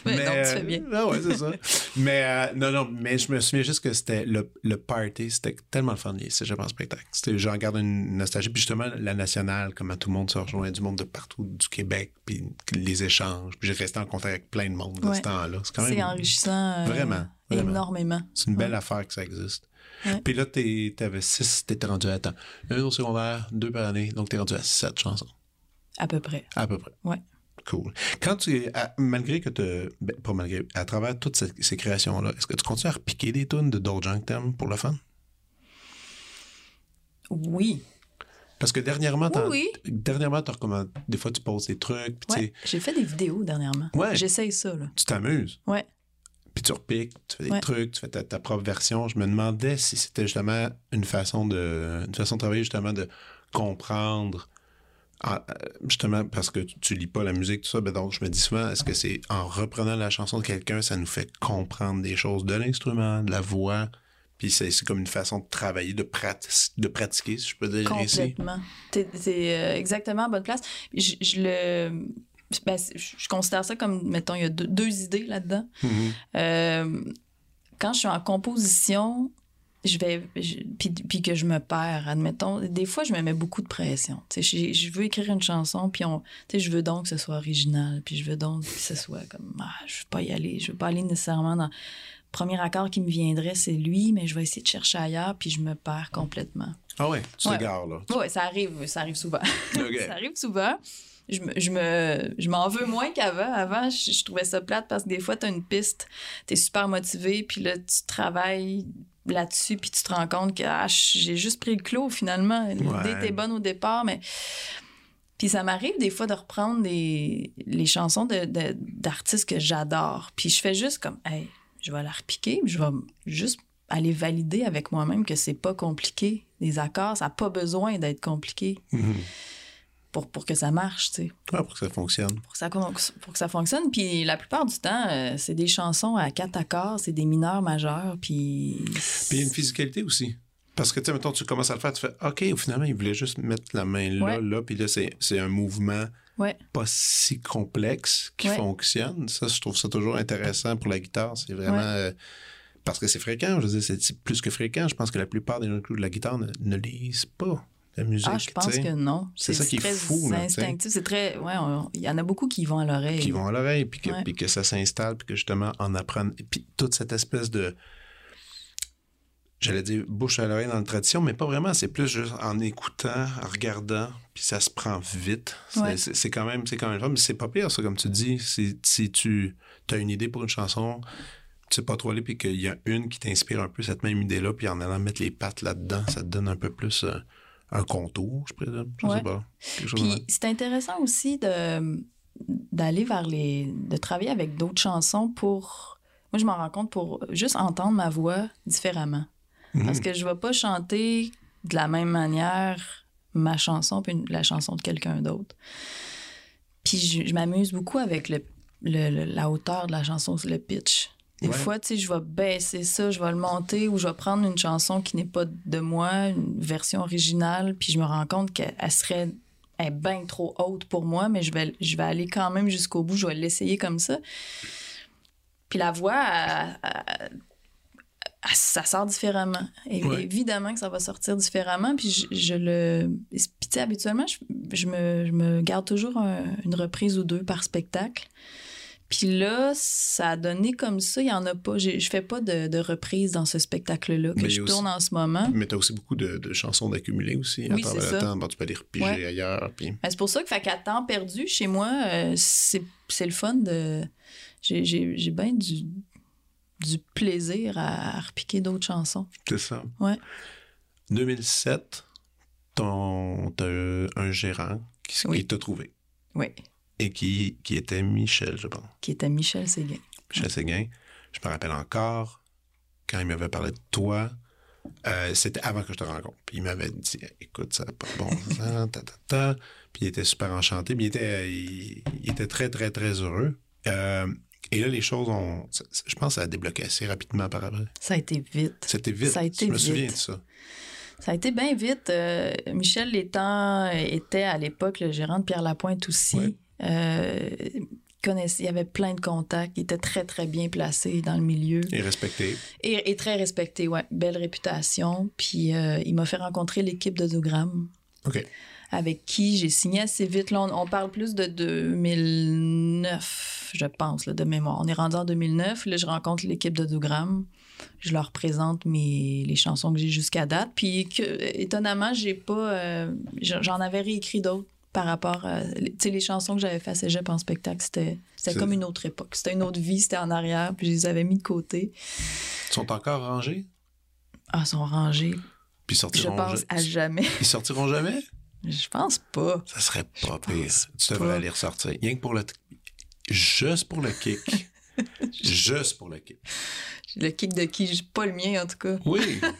[LAUGHS] Mais non, tu fais euh, bien. Ah ouais, c'est ça. [LAUGHS] mais euh, non, non, mais je me souviens juste que c'était le, le party, c'était tellement le fun, les cégeps en spectacle. C'était, j'en garde une nostalgie. Puis justement, la nationale, comment tout le monde se rejoint, du monde de partout du Québec, puis les échanges. Puis j'ai resté en contact avec plein de monde Ouais. ce temps-là. C'est quand C'est même. enrichissant. euh, Vraiment, vraiment. Énormément. C'est une belle affaire que ça existe. Ouais. Puis là, t'avais six, t'étais rendu à temps. Un au secondaire, deux par année, donc t'es rendu à sept chansons. À peu près. À peu près. Ouais. Cool. Quand tu à- malgré que tu ben, pas malgré à travers toutes ces, ces créations-là, est-ce que tu continues à repiquer des tunes de d'autres gens que t'aimes pour le fun? Oui. Parce que dernièrement, t'en- Oui, dernièrement, des fois tu poses des trucs, Ouais. J'ai fait des vidéos dernièrement. Ouais. J'essaye ça, là. tu t'amuses. Ouais. Puis tu repiques, tu fais des Ouais. trucs, tu fais ta, ta propre version. Je me demandais si c'était justement une façon de une façon de travailler justement de comprendre ah, euh, justement parce que tu, lis pas la musique tout ça ben donc je me dis souvent est-ce que c'est en reprenant la chanson de quelqu'un ça nous fait comprendre des choses de l'instrument de la voix? Puis c'est c'est comme une façon de travailler de, prati- de pratiquer si je peux dire ainsi Complètement. T'es t'es, euh, exactement à bonne place. Je, je le. ben, je considère ça comme, mettons, il y a deux, deux idées là-dedans. Mhm. Euh, quand je suis en composition, je vais. je- puis, puis que je me perds, admettons. Des fois, je me mets beaucoup de pression. Tu sais, j'ai- je veux écrire une chanson, puis on, tu sais, je veux donc que ce soit original, puis je veux donc que ce soit comme. Ah, je veux pas y aller. Je veux pas aller nécessairement dans. Le premier accord qui me viendrait, c'est lui, mais je vais essayer de chercher ailleurs, puis je me perds complètement. ah ouais? Tu Ouais. te gares là Oui, ça arrive, ça arrive souvent. [LAUGHS] Ça arrive souvent. Je me, je me- je m'en veux moins qu'avant. Avant, je, je trouvais ça plate parce que des fois, tu as une piste, tu es super motivé, puis là, tu travailles, là-dessus, puis tu te rends compte que ah, j'ai juste pris le clos finalement. L'idée Ouais. était bonne au départ, mais. Puis ça m'arrive des fois de reprendre des, les chansons de- de- d'artistes que j'adore. Puis je fais juste comme, hey, je vais la repiquer, puis je vais juste aller valider avec moi-même que c'est pas compliqué. Les accords, ça n'a pas besoin d'être compliqué Mhm. Pour, pour que ça marche, tu sais Ouais, pour que ça fonctionne. pour que ça, pour que ça fonctionne. Puis la plupart du temps, euh, c'est des chansons à quatre accords, c'est des mineurs majeurs, puis... Puis il y a une physicalité aussi. Parce que, tu sais, mettons, tu commences à le faire, tu fais OK, finalement, il voulait juste mettre la main là, Ouais. là, puis là, c'est un mouvement Ouais. pas si complexe qui fonctionne. Ça, je trouve ça toujours intéressant pour la guitare. C'est vraiment. Euh, parce que c'est fréquent, je veux dire, c'est- plus que fréquent. Je pense que la plupart des gens qui jouent de la guitare ne, ne lisent pas la musique. Ah, je pense que non. C'est ça qui est très fou, instinctif. C'est très... Ouais, on- il y en a beaucoup qui vont à l'oreille. Qui vont à l'oreille, puis que, Ouais. puis que ça s'installe, puis que justement, en apprendre. Et puis toute cette espèce de. J'allais dire bouche à l'oreille dans la tradition, mais pas vraiment. C'est plus juste en écoutant, en regardant, puis ça se prend vite. C'est Ouais. c'est- quand même c'est quand même mais c'est pas pire, ça, comme tu dis. Si, si tu as une idée pour une chanson, tu sais pas trop aller, puis qu'il y a une qui t'inspire un peu cette même idée-là, puis en allant mettre les pattes là-dedans, ça te donne un peu plus euh, un contour, je présume. Je Ouais. sais pas. Puis c'est intéressant aussi de d'aller vers les... de travailler avec d'autres chansons pour... Moi, je m'en rends compte pour juste entendre ma voix différemment. même. Parce que je vais pas chanter de la même manière ma chanson puis la chanson de quelqu'un d'autre. Puis je, je m'amuse beaucoup avec le, le- le- la hauteur de la chanson, le pitch. Des Ouais. fois, tu sais, je vais baisser ça, je vais le monter ou je vais prendre une chanson qui n'est pas de moi, une version originale, puis je me rends compte qu'elle elle serait elle est bien trop haute pour moi, mais je vais, je vais aller quand même jusqu'au bout, je vais l'essayer comme ça. Puis la voix, elle- elle- ça sort différemment. Et- Ouais. Évidemment que ça va sortir différemment. Puis je, je le. Puis tu sais, habituellement, je, je me, je me garde toujours un- une reprise ou deux par spectacle. Puis là, ça a donné comme ça. Il n'y en a pas. Je fais pas de, de reprise dans ce spectacle-là que Mais je tourne en ce moment. Mais tu as aussi beaucoup de, de chansons d'accumuler aussi à Oui, travers c'est le ça. temps. Bon, tu peux aller repiger Ouais. ailleurs. Puis... Ben, c'est pour ça que, fait qu'à temps perdu, chez moi, euh, c'est le fun de. J'ai bien du, du plaisir à, à repiquer d'autres chansons. C'est ça. Ouais. 2007, ton, t'as un gérant qui, Oui. qui t'a trouvé Oui. Et qui, qui était Michel, je pense. Qui était Michel Séguin. Michel Séguin. Je me rappelle encore quand il m'avait parlé de toi. euh, c'était avant que je te rencontre. Puis il m'avait dit écoute, ça n'a pas de bon [LAUGHS] sens, ta, ta, ta. Puis il était super enchanté. Puis il était, il, il était très, très, très heureux. Euh, et là, les choses ont. Je pense que ça a débloqué assez rapidement par après. Ça a été vite. C'était vite. Ça a été je me vite. souviens de ça. Ça a été bien vite. Euh, Michel Létang était à l'époque le gérant de Pierre Lapointe aussi. Ouais. Euh, il il avait plein de contacts. Il était très, très bien placé dans le milieu. Et respecté. Et, et très respecté, ouais. Belle réputation. Puis euh, il m'a fait rencontrer l'équipe de Dogram. OK. Avec qui j'ai signé assez vite. Là, on, on parle plus de 2009, je pense, là, de mémoire. On est rendu en 2009. Là, je rencontre l'équipe de Dogram. Je leur présente mes, les chansons que j'ai jusqu'à date. Puis, que, étonnamment, j'ai pas. euh, j'en avais réécrit d'autres par rapport à. Tu sais, les chansons que j'avais fait à Cégep en spectacle, c'était comme une autre époque. C'était une autre vie, c'était en arrière. Puis, je les avais mis de côté. Ils sont encore rangés? Ah, ils sont rangés. Puis ils Je sortiront, pense à jamais. ils sortiront jamais? Je pense pas. Ça serait pas Je pire. Tu devrais pas. les ressortir. Rien que pour le. Juste pour le kick. [LAUGHS] Juste pour le kick. Le kick de qui? Pas le mien, en tout cas. Oui. [LAUGHS]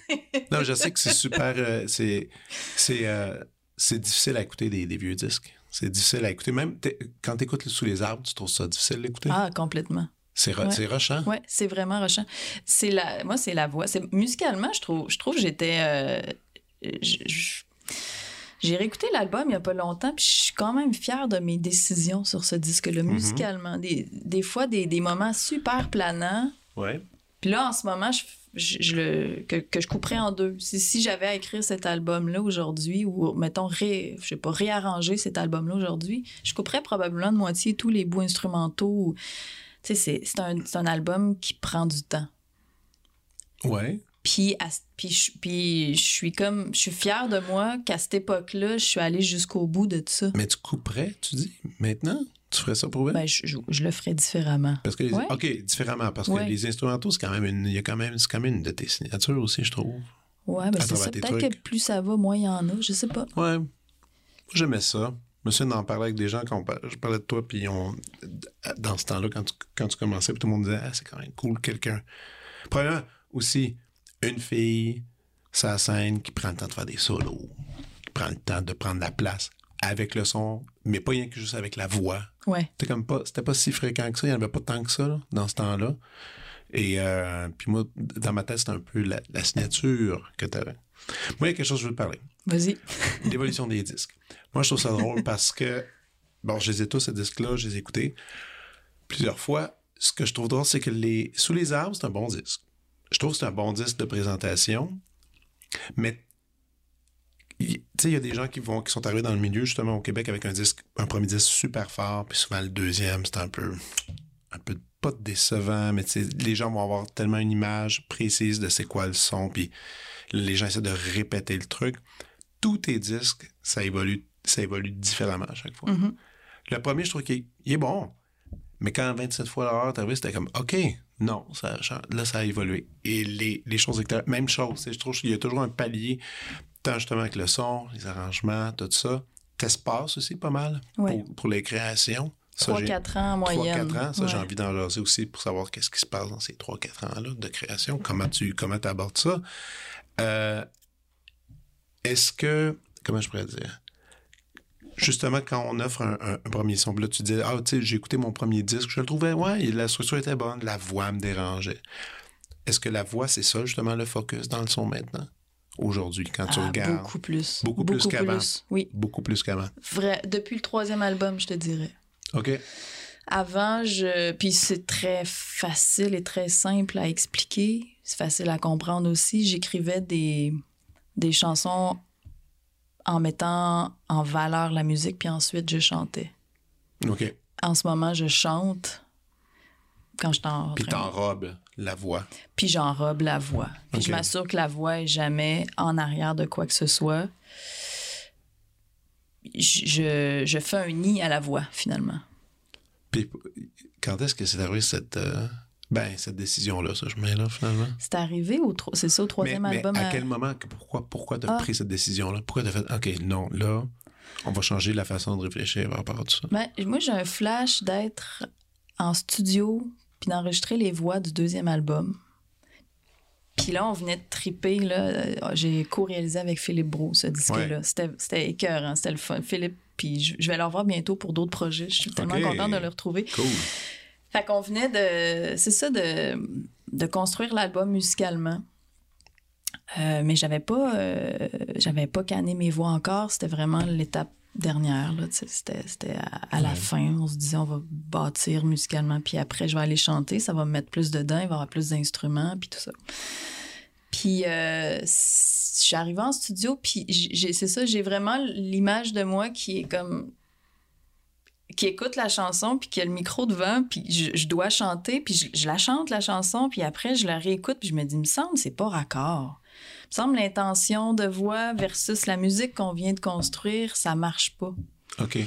Non, je sais que c'est super. euh, c'est c'est euh, c'est difficile à écouter des, des vieux disques. C'est difficile à écouter. Même quand tu écoutes Sous les arbres, tu trouves ça difficile d'écouter? Ah, complètement. c'est ouais. rushant. Ouais, c'est vraiment rushant. C'est la, moi, c'est la voix. C'est musicalement, je trouve, je trouve, que j'étais, euh, j'ai réécouté l'album il y a pas longtemps, puis je suis quand même fière de mes décisions sur ce disque-là, Mhm. musicalement. Des, des fois, des, des moments super planants. Ouais. Puis là, en ce moment, je, je- je le, que, que je couperais en deux. Si, si j'avais à écrire cet album-là aujourd'hui, ou mettons, ré, je sais pas, réarranger cet album-là aujourd'hui, je couperais probablement de moitié tous les bouts instrumentaux. Tu sais, c'est- un, un album qui prend du temps. Ouais. Puis, à- puis, je- puis je suis comme, je suis fière de moi qu'à cette époque-là, je suis allée jusqu'au bout de ça. Mais tu couperais, tu dis, maintenant? Tu ferais ça pour elle? Ben, je, je- je le ferais différemment. Parce que les- Ouais. OK, différemment. Parce que les instrumentaux, c'est quand même une. Il y a quand même, c'est quand même une de tes signatures aussi, je trouve. Ouais, ben c'est ça. Peut-être que plus ça va, moins il y en a. Je sais pas. Ouais. Moi, j'aimais ça. Je me souviens d'en parler avec des gens quand je parlais de toi, puis on, dans ce temps-là, quand tu, quand tu commençais, puis tout le monde disait, ah, c'est quand même cool, quelqu'un. Premièrement, aussi, une fille, sa scène, qui prend le temps de faire des solos, qui prend le temps de prendre la place avec le son, mais pas rien que juste avec la voix. Ouais. C'était comme pas, c'était pas si fréquent que ça, il n'y en avait pas tant que ça, là, dans ce temps-là. Et euh, puis moi, dans ma tête, c'était un peu la, la signature que tu avais. Moi, il y a quelque chose que je veux te parler Vas-y. [LAUGHS] l'évolution des disques. Moi, je trouve ça drôle parce que, bon, je les ai tous, ces disques-là, je les ai écoutés plusieurs fois. Ce que je trouve drôle, c'est que les Sous les arbres, c'est un bon disque. Je trouve que c'est un bon disque de présentation, mais tu sais, il y a des gens qui vont qui sont arrivés dans le milieu, justement, au Québec, avec un disque, un premier disque super fort, puis souvent le deuxième, c'est un peu, un peu pas décevant, mais les gens vont avoir tellement une image précise de c'est quoi le son, puis les gens essaient de répéter le truc. Tous tes disques, ça évolue, ça évolue différemment à chaque fois. Mhm. Le premier, je trouve qu'il est- bon. Mais quand 27 fois l'heure t'es arrivé, c'était comme OK, non, ça, là, ça a évolué. Et les, les choses même chose. Je trouve qu'il y a toujours un palier, tant justement avec le son, les arrangements, tout ça. T'espaces aussi pas mal Ouais. pour, pour les créations. Ça, j'ai- 3-4 ans en moyenne. 3-4 ans, ça, j'ai envie d'en jaser aussi pour savoir qu'est-ce qui se passe dans ces 3-4 ans-là de création, comment tu comment abordes ça? Euh, Est-ce que, comment je pourrais dire, justement, quand on offre un, un- un premier son, là, tu dis, ah, tu sais, j'ai écouté mon premier disque, je le trouvais, ouais, la structure était bonne, la voix me dérangeait. Est-ce que la voix, c'est ça, justement, le focus dans le son maintenant, aujourd'hui, quand tu Ah, regardes? Beaucoup plus. Beaucoup plus qu'avant. Oui. Beaucoup plus qu'avant. Vrai. Depuis le troisième album, je te dirais. OK. Avant, je. Puis c'est très facile et très simple à expliquer. C'est facile à comprendre aussi. J'écrivais des, des chansons en mettant en valeur la musique, puis ensuite je chantais. OK. En ce moment, je chante quand je t'en Puis t'enrobes la voix. puis j'enrobe la voix. Puis je m'assure que la voix est jamais en arrière de quoi que ce soit. Je, je, fais un nid à la voix, finalement. Puis quand est-ce que c'est arrivé cette, euh, ben, cette décision-là, ça, je mets là, finalement? C'est arrivé au c'est ça au Mais, troisième mais album. à à- quel moment, pourquoi, pourquoi tu as Ah. pris cette décision-là? Pourquoi tu as fait, OK, non, là, on va changer la façon de réfléchir par rapport à tout ça? Ben, moi, j'ai un flash d'être en studio puis d'enregistrer les voix du deuxième album. Puis là, on venait de triper. Là, euh, j'ai co-réalisé avec Philippe Brault ce disque-là. Ouais. C'était, c'était écœurant. C'était le fun. Philippe, puis je, je vais le revoir bientôt pour d'autres projets. Je suis tellement contente de le retrouver. Cool. Fait qu'on venait de. C'est ça, de, de construire l'album musicalement. Euh, mais j'avais pas. euh, j'avais pas canné mes voix encore. C'était vraiment l'étape dernière. C'était à, à la fin. On se disait, on va bâtir musicalement. Puis après, je vais aller chanter. Ça va me mettre plus dedans. Il va y avoir plus d'instruments. Puis tout ça. Puis euh, je suis arrivée en studio. Puis c'est ça, j'ai vraiment l'image de moi qui est comme qui écoute la chanson, puis qui a le micro devant, puis je, je dois chanter, puis je, je la chante, la chanson, puis après, je la réécoute, puis je me dis, il me semble, c'est pas raccord. Me semble, l'intention de voix versus la musique qu'on vient de construire, ça marche pas. OK.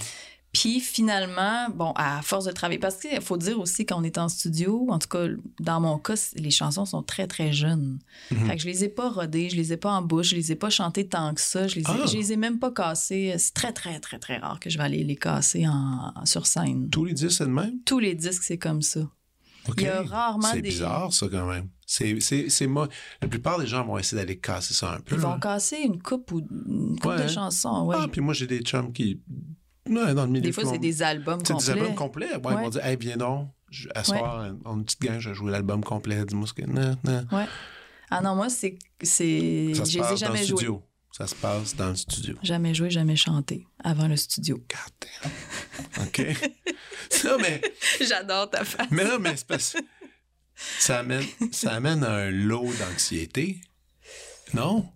Puis finalement, bon, à force de travailler, parce qu'il faut dire aussi qu'on est en studio, en tout cas, dans mon cas, les chansons sont très, très jeunes. Fait que je les ai pas rodées, je les ai pas en bouche, je les ai pas chantées tant que ça, je les ai, Ah! je les ai même pas cassées. C'est très, très, très, très rare que je vais aller les casser en, sur scène. Tous les disques, c'est le même? Tous les disques, c'est comme ça. OK. Il y a rarement C'est bizarre, ça, quand même. C'est, c'est, c'est moi. La plupart des gens vont essayer d'aller casser ça un peu. Ils vont là. casser une coupe ou une coupe Ouais. de chansons. Ouais. Ah, puis moi, j'ai des chums qui. Ouais, dans le milieu. des fois, c'est des albums C'est complets. des albums complets. Ouais, Ils Ouais. vont dire, hey, viens donc. Je- À soir, en une petite gang, je vais jouer l'album complet. Dis-moi ce que. Non, non. Ah non, moi, c'est. c'est... Ça se Je les ai passe dans le jamais joués. studio. Ça se passe dans le studio. Jamais joué, jamais chanté avant le studio. God damn. OK. [LAUGHS] non, mais, [LAUGHS] J'adore ta face. mais non, mais c'est parce ça amène, ça amène un lot d'anxiété. Non?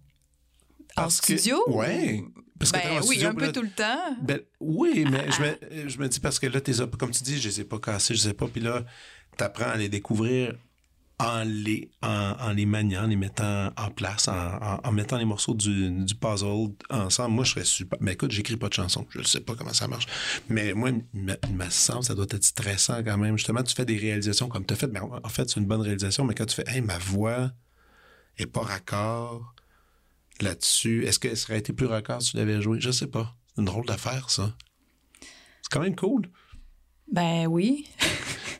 En studio? Ouais. Parce que Ben en oui, studio, un peu là- tout le temps. Ben, oui, mais je, me, je me dis parce que là, t'es, comme tu dis, je les ai pas cassés, je sais pas. Puis là, t'apprends à les découvrir en les, maniant, en les mettant en place, en, mettant les morceaux du, du puzzle ensemble, moi, je serais super. Mais écoute, j'écris pas de chansons. Je ne sais pas comment ça marche. Mais moi, il me semble ça doit être stressant quand même. Justement, tu fais des réalisations comme tu as fait. Mais en fait, c'est une bonne réalisation. Mais quand tu fais, hey, ma voix est pas raccord là-dessus, est-ce que ça aurait été plus raccord si tu l'avais joué? Je sais pas. C'est une drôle d'affaire, ça. C'est quand même cool. Ben oui.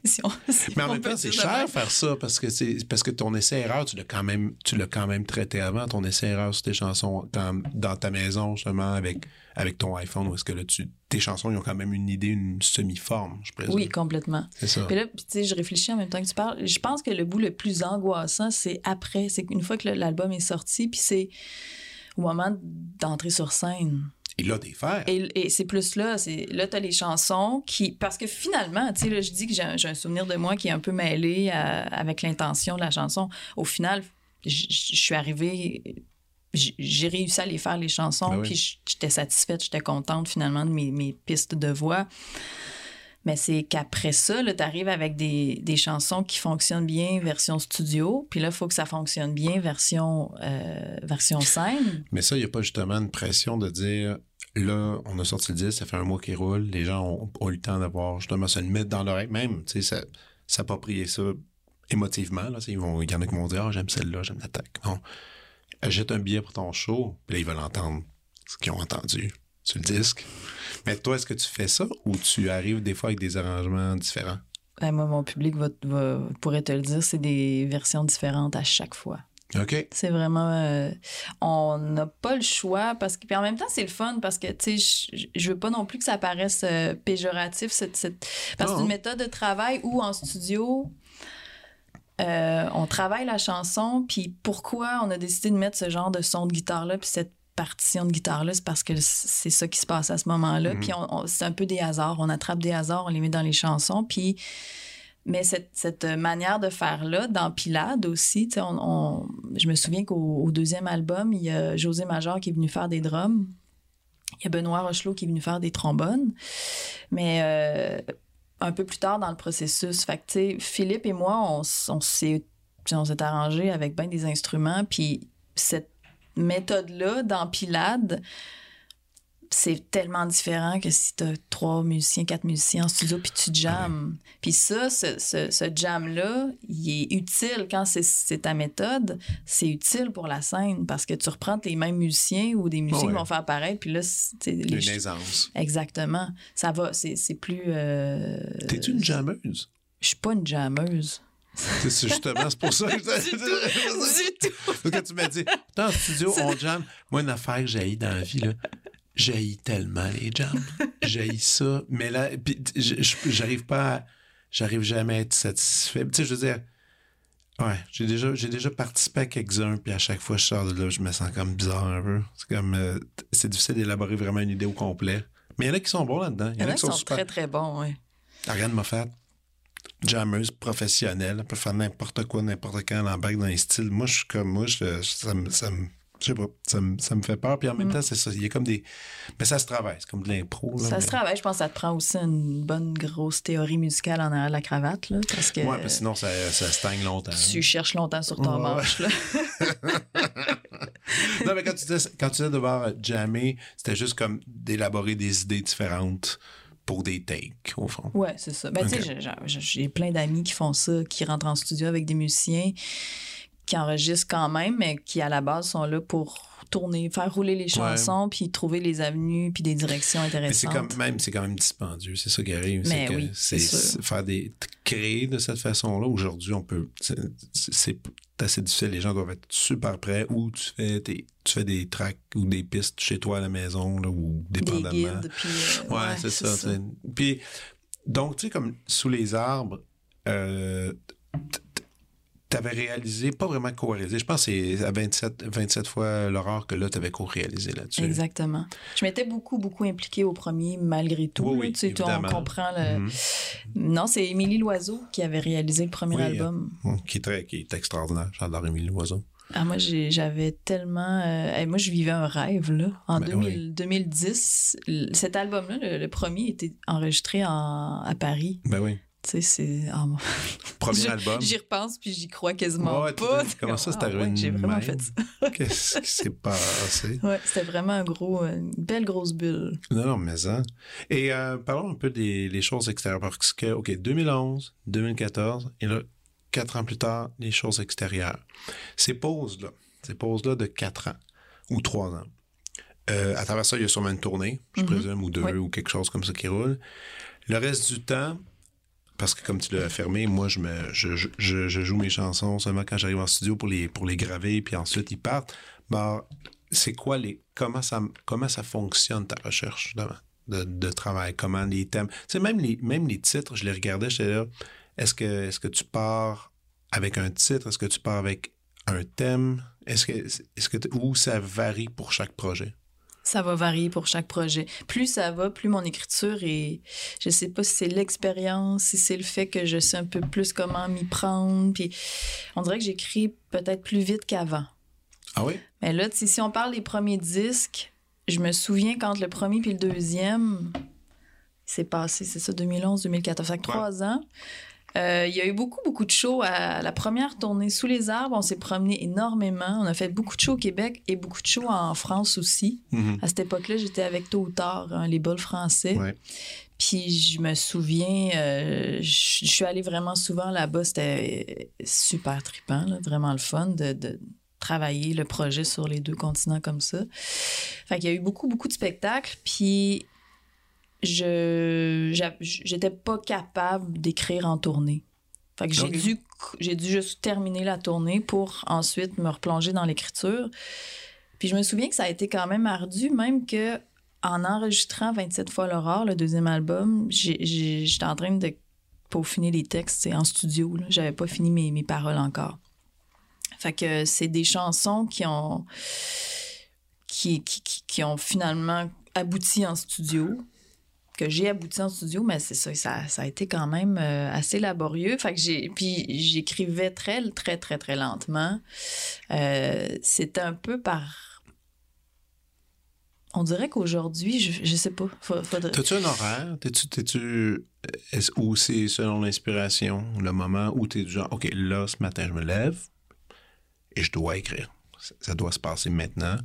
Si on- [LAUGHS] si Mais en on même temps, c'est de cher même. faire ça parce que c'est parce que ton essai-erreur, tu l'as quand même tu l'as quand même traité avant, ton essai-erreur sur tes chansons dans ta maison, justement, avec, avec ton iPhone, où est-ce que là, tu, tes chansons, ils ont quand même une idée, une semi-forme, je présume. Oui, complètement. C'est ça. Puis là, tu sais, je réfléchis en même temps que tu parles. Je pense que le bout le plus angoissant, c'est après. C'est une fois que l'album est sorti, puis c'est au moment d'entrer sur scène. Il a des fers. Et, et c'est plus là, c'est là t'as les chansons qui parce que finalement, tu sais là je dis que j'ai un, souvenir de moi qui est un peu mêlé à- avec l'intention de la chanson. Au final, je suis arrivée j'ai réussi à les faire les chansons Ben oui. puis j'étais satisfaite, j'étais contente finalement de mes, mes pistes de voix. Mais c'est qu'après ça, là, t'arrives avec des, des chansons qui fonctionnent bien version studio, puis là, il faut que ça fonctionne bien version, euh, version scène. Mais ça, il n'y a pas justement une pression de dire là, on a sorti le disque, ça fait un mois qu'il roule, les gens ont, eu le temps d'avoir justement se le mettre dans l'oreille, même, tu sais, ça- s'approprier ça émotivement. Là, Tu ils vont- il y en a qui vont dire Ah, j'aime celle-là, j'aime l'attaque. Non. Achète un billet pour ton show, puis là, ils veulent entendre ce qu'ils ont entendu sur le disque. Mais toi, est-ce que tu fais ça ou tu arrives des fois avec des arrangements différents? Ben, moi, mon public va, va- pourrait te le dire, c'est des versions différentes à chaque fois. OK. C'est vraiment. euh, on n'a pas le choix parce que. Puis en même temps, c'est le fun parce que, tu sais, je- veux pas non plus que ça paraisse euh, péjoratif, cette, cette- parce que c'est une méthode de travail où en studio, euh, on travaille la chanson, puis pourquoi on a décidé de mettre ce genre de son de guitare-là, puis cette partition de guitare-là, c'est parce que c'est ça qui se passe à ce moment-là. Mhm. Puis on- on- c'est un peu des hasards. On attrape des hasards, on les met dans les chansons, puis mais cette, cette manière de faire-là, dans Pilade aussi, tu sais, on, on- je me souviens qu'au au deuxième album, il y a José Major qui est venu faire des drums. Il y a Benoît Rochelot qui est venu faire des trombones. Mais euh, un peu plus tard dans le processus, fait que, tu sais, Philippe et moi, on, on s'est arrangé avec bien des instruments. Puis cette méthode-là, dans Pilade, c'est tellement différent que si t'as trois musiciens, quatre musiciens en studio, puis tu jammes. Puis ça, ce, ce, ce jam-là, il est utile quand c'est- ta méthode. C'est utile pour la scène parce que tu reprends les mêmes musiciens ou des musiciens Ouais. qui vont faire pareil, puis là, c'est- les Une aisance. Exactement. Ça va, c'est c'est plus... euh, T'es-tu une jammeuse? Je suis pas une jammeuse. C'est justement, c'est pour ça que je Du tout. Donc, quand tu m'as dit, dans le studio, on jam. Moi, une affaire que j'ai dans la vie, là, j'ai tellement les jams. J'ai ça. Mais là, j'arrive pas à- J'arrive jamais à être satisfait. Tu sais, je veux dire, ouais, j'ai déjà, j'ai déjà participé à quelques-uns, puis à chaque fois, je sors de là, je me sens comme bizarre un peu. C'est comme, euh, c'est difficile d'élaborer vraiment une idée au complet. Mais il y en a qui sont bons là-dedans. Il y en a qui sont très, très bons, oui. Ariane m'a fait jammeuse professionnelle. Elle peut faire n'importe quoi, n'importe quand, elle embarque dans les styles. Moi, je suis comme moi, je, ça me. Ça me je sais pas, ça me, ça me fait peur. Puis en même Mm. temps, c'est ça. Il y a comme des. Mais ça se travaille. C'est comme de l'impro. Ça mais- se travaille. Je pense que ça te prend aussi une bonne grosse théorie musicale en arrière de la cravate, là, parce que Ouais, parce sinon, ça, ça stagne longtemps. tu cherches longtemps sur ton Ouais. manche. Là. [LAUGHS] non, mais quand tu disais, quand tu disais devoir jammer, c'était juste comme d'élaborer des idées différentes pour des takes, au fond. Ouais, c'est ça. Ben, tu sais, j'ai plein d'amis qui font ça, qui rentrent en studio avec des musiciens, qui enregistrent quand même, mais qui, à la base, sont là pour tourner, faire rouler les chansons, puis trouver les avenues, puis des directions Mais c'est intéressantes. comme même, c'est quand même dispendieux, c'est ça qui arrive. Mais c'est oui, faire des créer de cette façon-là. Aujourd'hui, on peut, c'est assez difficile. Les gens doivent être super prêts. Ou tu fais tes- tu fais des tracks ou des pistes chez toi à la maison là, ou des dépendamment. guides, puis... euh, Ouais, c'est ça. Puis, donc, tu sais, comme sous les arbres, euh, t'avais réalisé, pas vraiment co-réalisé, je pense que c'est à 27, 27 fois l'horreur que là, t'avais co-réalisé là-dessus. Exactement. Je m'étais beaucoup, beaucoup impliquée au premier, malgré tout. Oui, tu sais, on comprend le... Mhm. Non, c'est Émilie Loiseau qui avait réalisé le premier Oui, album. Bon, Qui est, très, qui est extraordinaire. J'adore Émilie Loiseau. Ah, moi, j'ai- j'avais tellement. euh, moi, je vivais un rêve, là. En Ben 2000 2010, l- cet album-là, le, le premier, était enregistré en- à Paris. Ben oui. Tu sais, c'est. ah, [LAUGHS] premier Je- album. J'y repense puis j'y crois quasiment Ouais, pas. comment ça, c'est Ah arrivé ouais, de J'ai vraiment fait ça. [LAUGHS] Qu'est-ce qui s'est passé? Ouais, c'était vraiment un gros, une belle grosse bulle. Non, non, mais ça. Et euh, parlons un peu des les choses extérieures. Parce que, OK, 2011, 2014, et là, quatre ans plus tard, les choses extérieures. Ces pauses-là, ces pauses-là de quatre ans ou trois ans, euh, à travers ça, il y a sûrement une tournée, je Mhm. présume, ou deux, Oui. ou quelque chose comme ça qui roule. Le reste du temps, parce que comme tu l'as affirmé, moi, je, me, je, joue mes chansons seulement quand j'arrive en studio pour les, pour les graver, puis ensuite ils partent. Bah, c'est quoi les. Comment ça, comment ça fonctionne ta recherche, de, de travail? Comment les thèmes? Tu sais, même les, même les titres, je les regardais, j'étais là. Est-ce que, est-ce que tu pars avec un titre? Est-ce que tu pars avec un thème? Est-ce que, est-ce que, ou ça varie pour chaque projet? Ça va varier pour chaque projet. Plus ça va, plus mon écriture est. Je sais pas si c'est l'expérience, si c'est le fait que je sais un peu plus comment m'y prendre. Puis on dirait que j'écris peut-être plus vite qu'avant. Ah oui? Mais là, si on parle des premiers disques, je me souviens quand le premier puis le deuxième, c'est passé, c'est ça, 2011, 2014, ça fait trois ans. Euh, il y a eu beaucoup, beaucoup de shows. À la première tournée Sous les arbres, on s'est promené énormément. On a fait beaucoup de shows au Québec et beaucoup de shows en France aussi. Mhm. À cette époque-là, j'étais avec Tôt ou Tard, hein, les bols français. Ouais. Puis je me souviens, euh, je je suis allée vraiment souvent là-bas. C'était super trippant, là, vraiment le fun de, de travailler le projet sur les deux continents comme ça. Fait qu'il y a eu beaucoup, beaucoup de spectacles. Puis je j'étais pas capable d'écrire en tournée. Fait que j'ai dû j'ai dû juste terminer la tournée pour ensuite me replonger dans l'écriture. Puis je me souviens que ça a été quand même ardu, même que en enregistrant 27 fois l'aurore, le deuxième album, j'étais en train de peaufiner les textes c'est en studio. J'avais pas fini mes, mes paroles encore. Fait que c'est des chansons qui ont qui, qui, qui- qui ont finalement abouti en studio que j'ai abouti en studio, mais c'est ça, ça, a été quand même euh, assez laborieux. Fait que j'ai, puis j'écrivais très, très, très, très lentement. Euh, C'était un peu par... On dirait qu'aujourd'hui, je, je sais pas, fa- faudrait... T'as-tu un horaire? T'es-tu, t'es-tu, est-ce- ou c'est selon l'inspiration, le moment où t'es du genre, OK, là, ce matin, je me lève et je dois écrire. Ça doit se passer maintenant.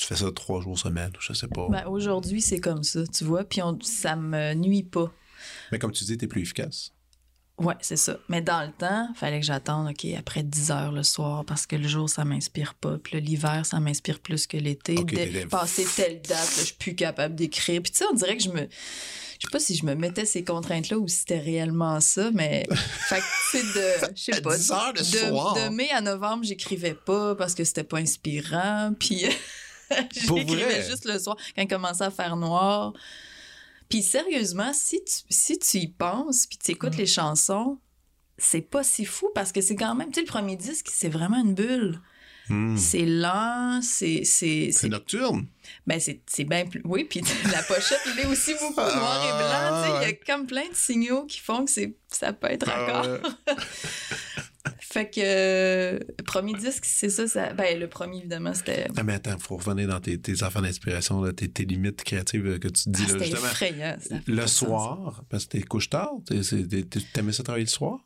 Tu fais ça trois jours semaine, je sais pas. Ben, aujourd'hui, c'est comme ça, tu vois, puis on, ça me nuit pas. Mais comme tu dis, t'es plus efficace. Ouais, c'est ça. Mais dans le temps, fallait que j'attende, OK, après 10 heures le soir, parce que le jour, ça m'inspire pas. Puis l'hiver, ça m'inspire plus que l'été. OK, Dès- t'étais- Passer telle date, je suis plus capable d'écrire. Puis tu sais, on dirait que je me... Je sais pas si je me mettais ces contraintes-là ou si c'était réellement ça, mais... [LAUGHS] fait que, tu de... Je sais pas. 10 heures le soir. de mai à novembre, j'écrivais pas parce que c'était pas inspirant. Puis... [LAUGHS] J'écrivais juste le soir quand il commençait à faire noir. Puis sérieusement, si tu, si tu y penses, puis tu Mm. écoutes les chansons, c'est pas si fou parce que c'est quand même, tu sais, le premier disque, c'est vraiment une bulle. Hmm. C'est lent, c'est. C'est nocturne? ben, c'est bien plus. Oui, puis [LAUGHS] la pochette, il est aussi beaucoup noir et blanc. tu sais, Il y a comme plein de signaux qui font que c'est ça peut être Ah raccord. [LAUGHS] Fait que. euh, le premier disque, c'est ça, ça. Ben, le premier, évidemment, c'était. Ah, mais attends, faut revenir dans tes, tes affaires d'inspiration, tes, tes limites créatives euh, que tu te dis, Ah, là, justement. effrayant. Le sens. soir, parce que t'es couche tard, t'aimais ça travailler le soir?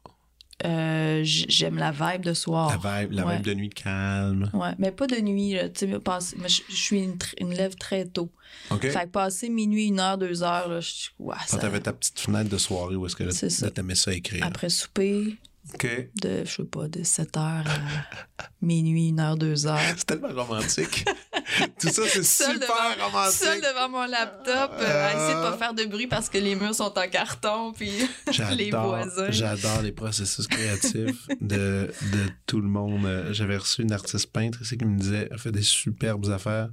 Euh, J'aime la vibe de soir. La vibe, la Ouais. vibe de nuit calme. Ouais, mais pas de nuit. Tu sais, je suis une, une lève très tôt. OK? Fait que passer minuit, une heure, deux heures, là, je ouais, Quand ça- t'avais ta petite fenêtre de soirée où est-ce que là, t'aimais ça écrire. après souper, De, je sais pas, de 7 heures à minuit, une heure, deux heures. [LAUGHS] C'est tellement romantique. Tout ça, c'est super devant- romantique. Seul devant mon laptop, euh, à essayer de pas faire de bruit parce que les murs sont en carton, puis [LAUGHS] les voisins. j'adore les processus créatifs de, de tout le monde. J'avais reçu une artiste peintre ici qui me disait, elle fait des superbes affaires.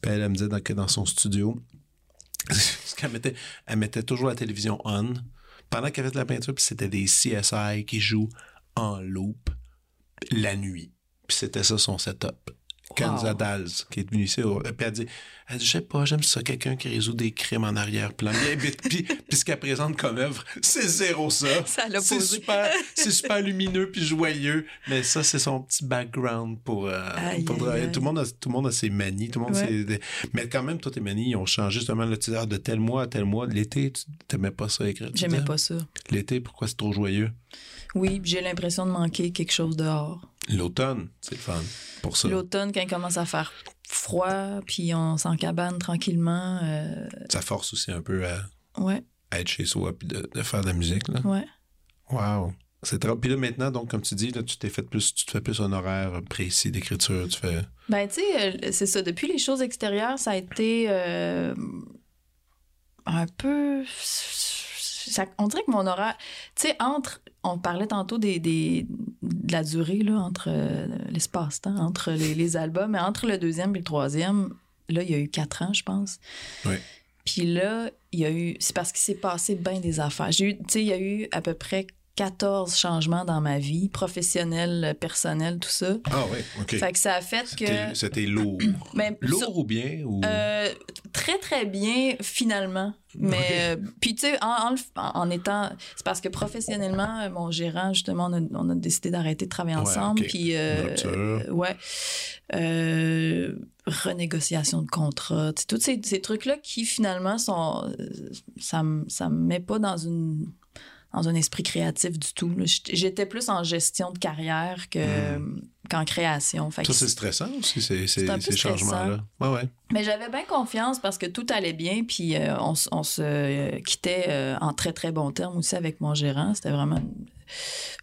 Puis elle, elle me disait dans- que dans son studio, [LAUGHS] ce qu'elle mettait, elle mettait toujours la télévision on pendant qu'elle faisait de la peinture, puis c'était des CSI qui jouent en loop la nuit. Puis c'était ça son setup. Kenza Dals, qui est venue ici. Puis elle dit, elle dit, je sais pas, j'aime ça, quelqu'un qui résout des crimes en arrière-plan. Puis, puis, ce qu'elle présente comme œuvre, c'est zéro ça. C'est à C'est super, [LAUGHS] c'est super lumineux puis joyeux, mais ça, c'est son petit background pour, euh, Aïe, pour aïe, travailler. aïe. Tout le monde a, tout le monde a ses manies, tout le monde Ouais. ses- Mais quand même, toi, tes manies, ils ont changé justement le titre de tel mois à tel mois. L'été, tu t'aimais pas ça écrire? J'aimais pas ça. L'été, pourquoi c'est trop joyeux? Oui, j'ai l'impression de manquer quelque chose dehors. L'automne, c'est le fun pour ça. L'automne, quand il commence à faire froid, puis on s'en cabane tranquillement. euh, Ça force aussi un peu à, ouais, à être chez soi puis de, de faire de la musique. Là. ouais. Wow. C'est trop. Puis là, maintenant, donc, comme tu dis, là, tu t'es fait plus, tu te fais plus un horaire précis d'écriture. Tu fais. Ben, tu sais, euh, c'est ça. Depuis les choses extérieures, ça a été euh, un peu. ça- on dirait que mon horaire. Tu sais, entre. On parlait tantôt des, des- de la durée, là, entre euh, l'espace-temps, entre les, les albums, mais entre le deuxième et le troisième, là, il y a eu quatre ans, je pense. Oui. Puis là, il y a eu. C'est parce qu'il s'est passé bien des affaires. J'ai eu. Tu sais, il y a eu à peu près 14 changements dans ma vie, professionnelle, personnelle, tout ça. Ah oui, OK. Fait que ça a fait que. c'était lourd. [COUGHS] Mais Lourd sur- ou bien? Ou... euh, très, très bien, finalement. Mais, euh, puis, tu sais, en, en étant. C'est parce que professionnellement, euh, mon gérant, justement, on a, on a décidé d'arrêter de travailler Ouais, ensemble. Puis, euh, ouais. Renégociation de contrat. Tous ces, ces trucs-là qui, finalement, sont. Ça ça me met pas dans une dans un esprit créatif du tout. J'étais- plus en gestion de carrière que, qu'en création. Fait. Ça, c'est stressant aussi, ces, ces, changements-là. Ouais, ouais. mais j'avais bien confiance parce que tout allait bien, puis euh, on, on se euh, quittait euh, en très, très bons termes aussi avec mon gérant. C'était vraiment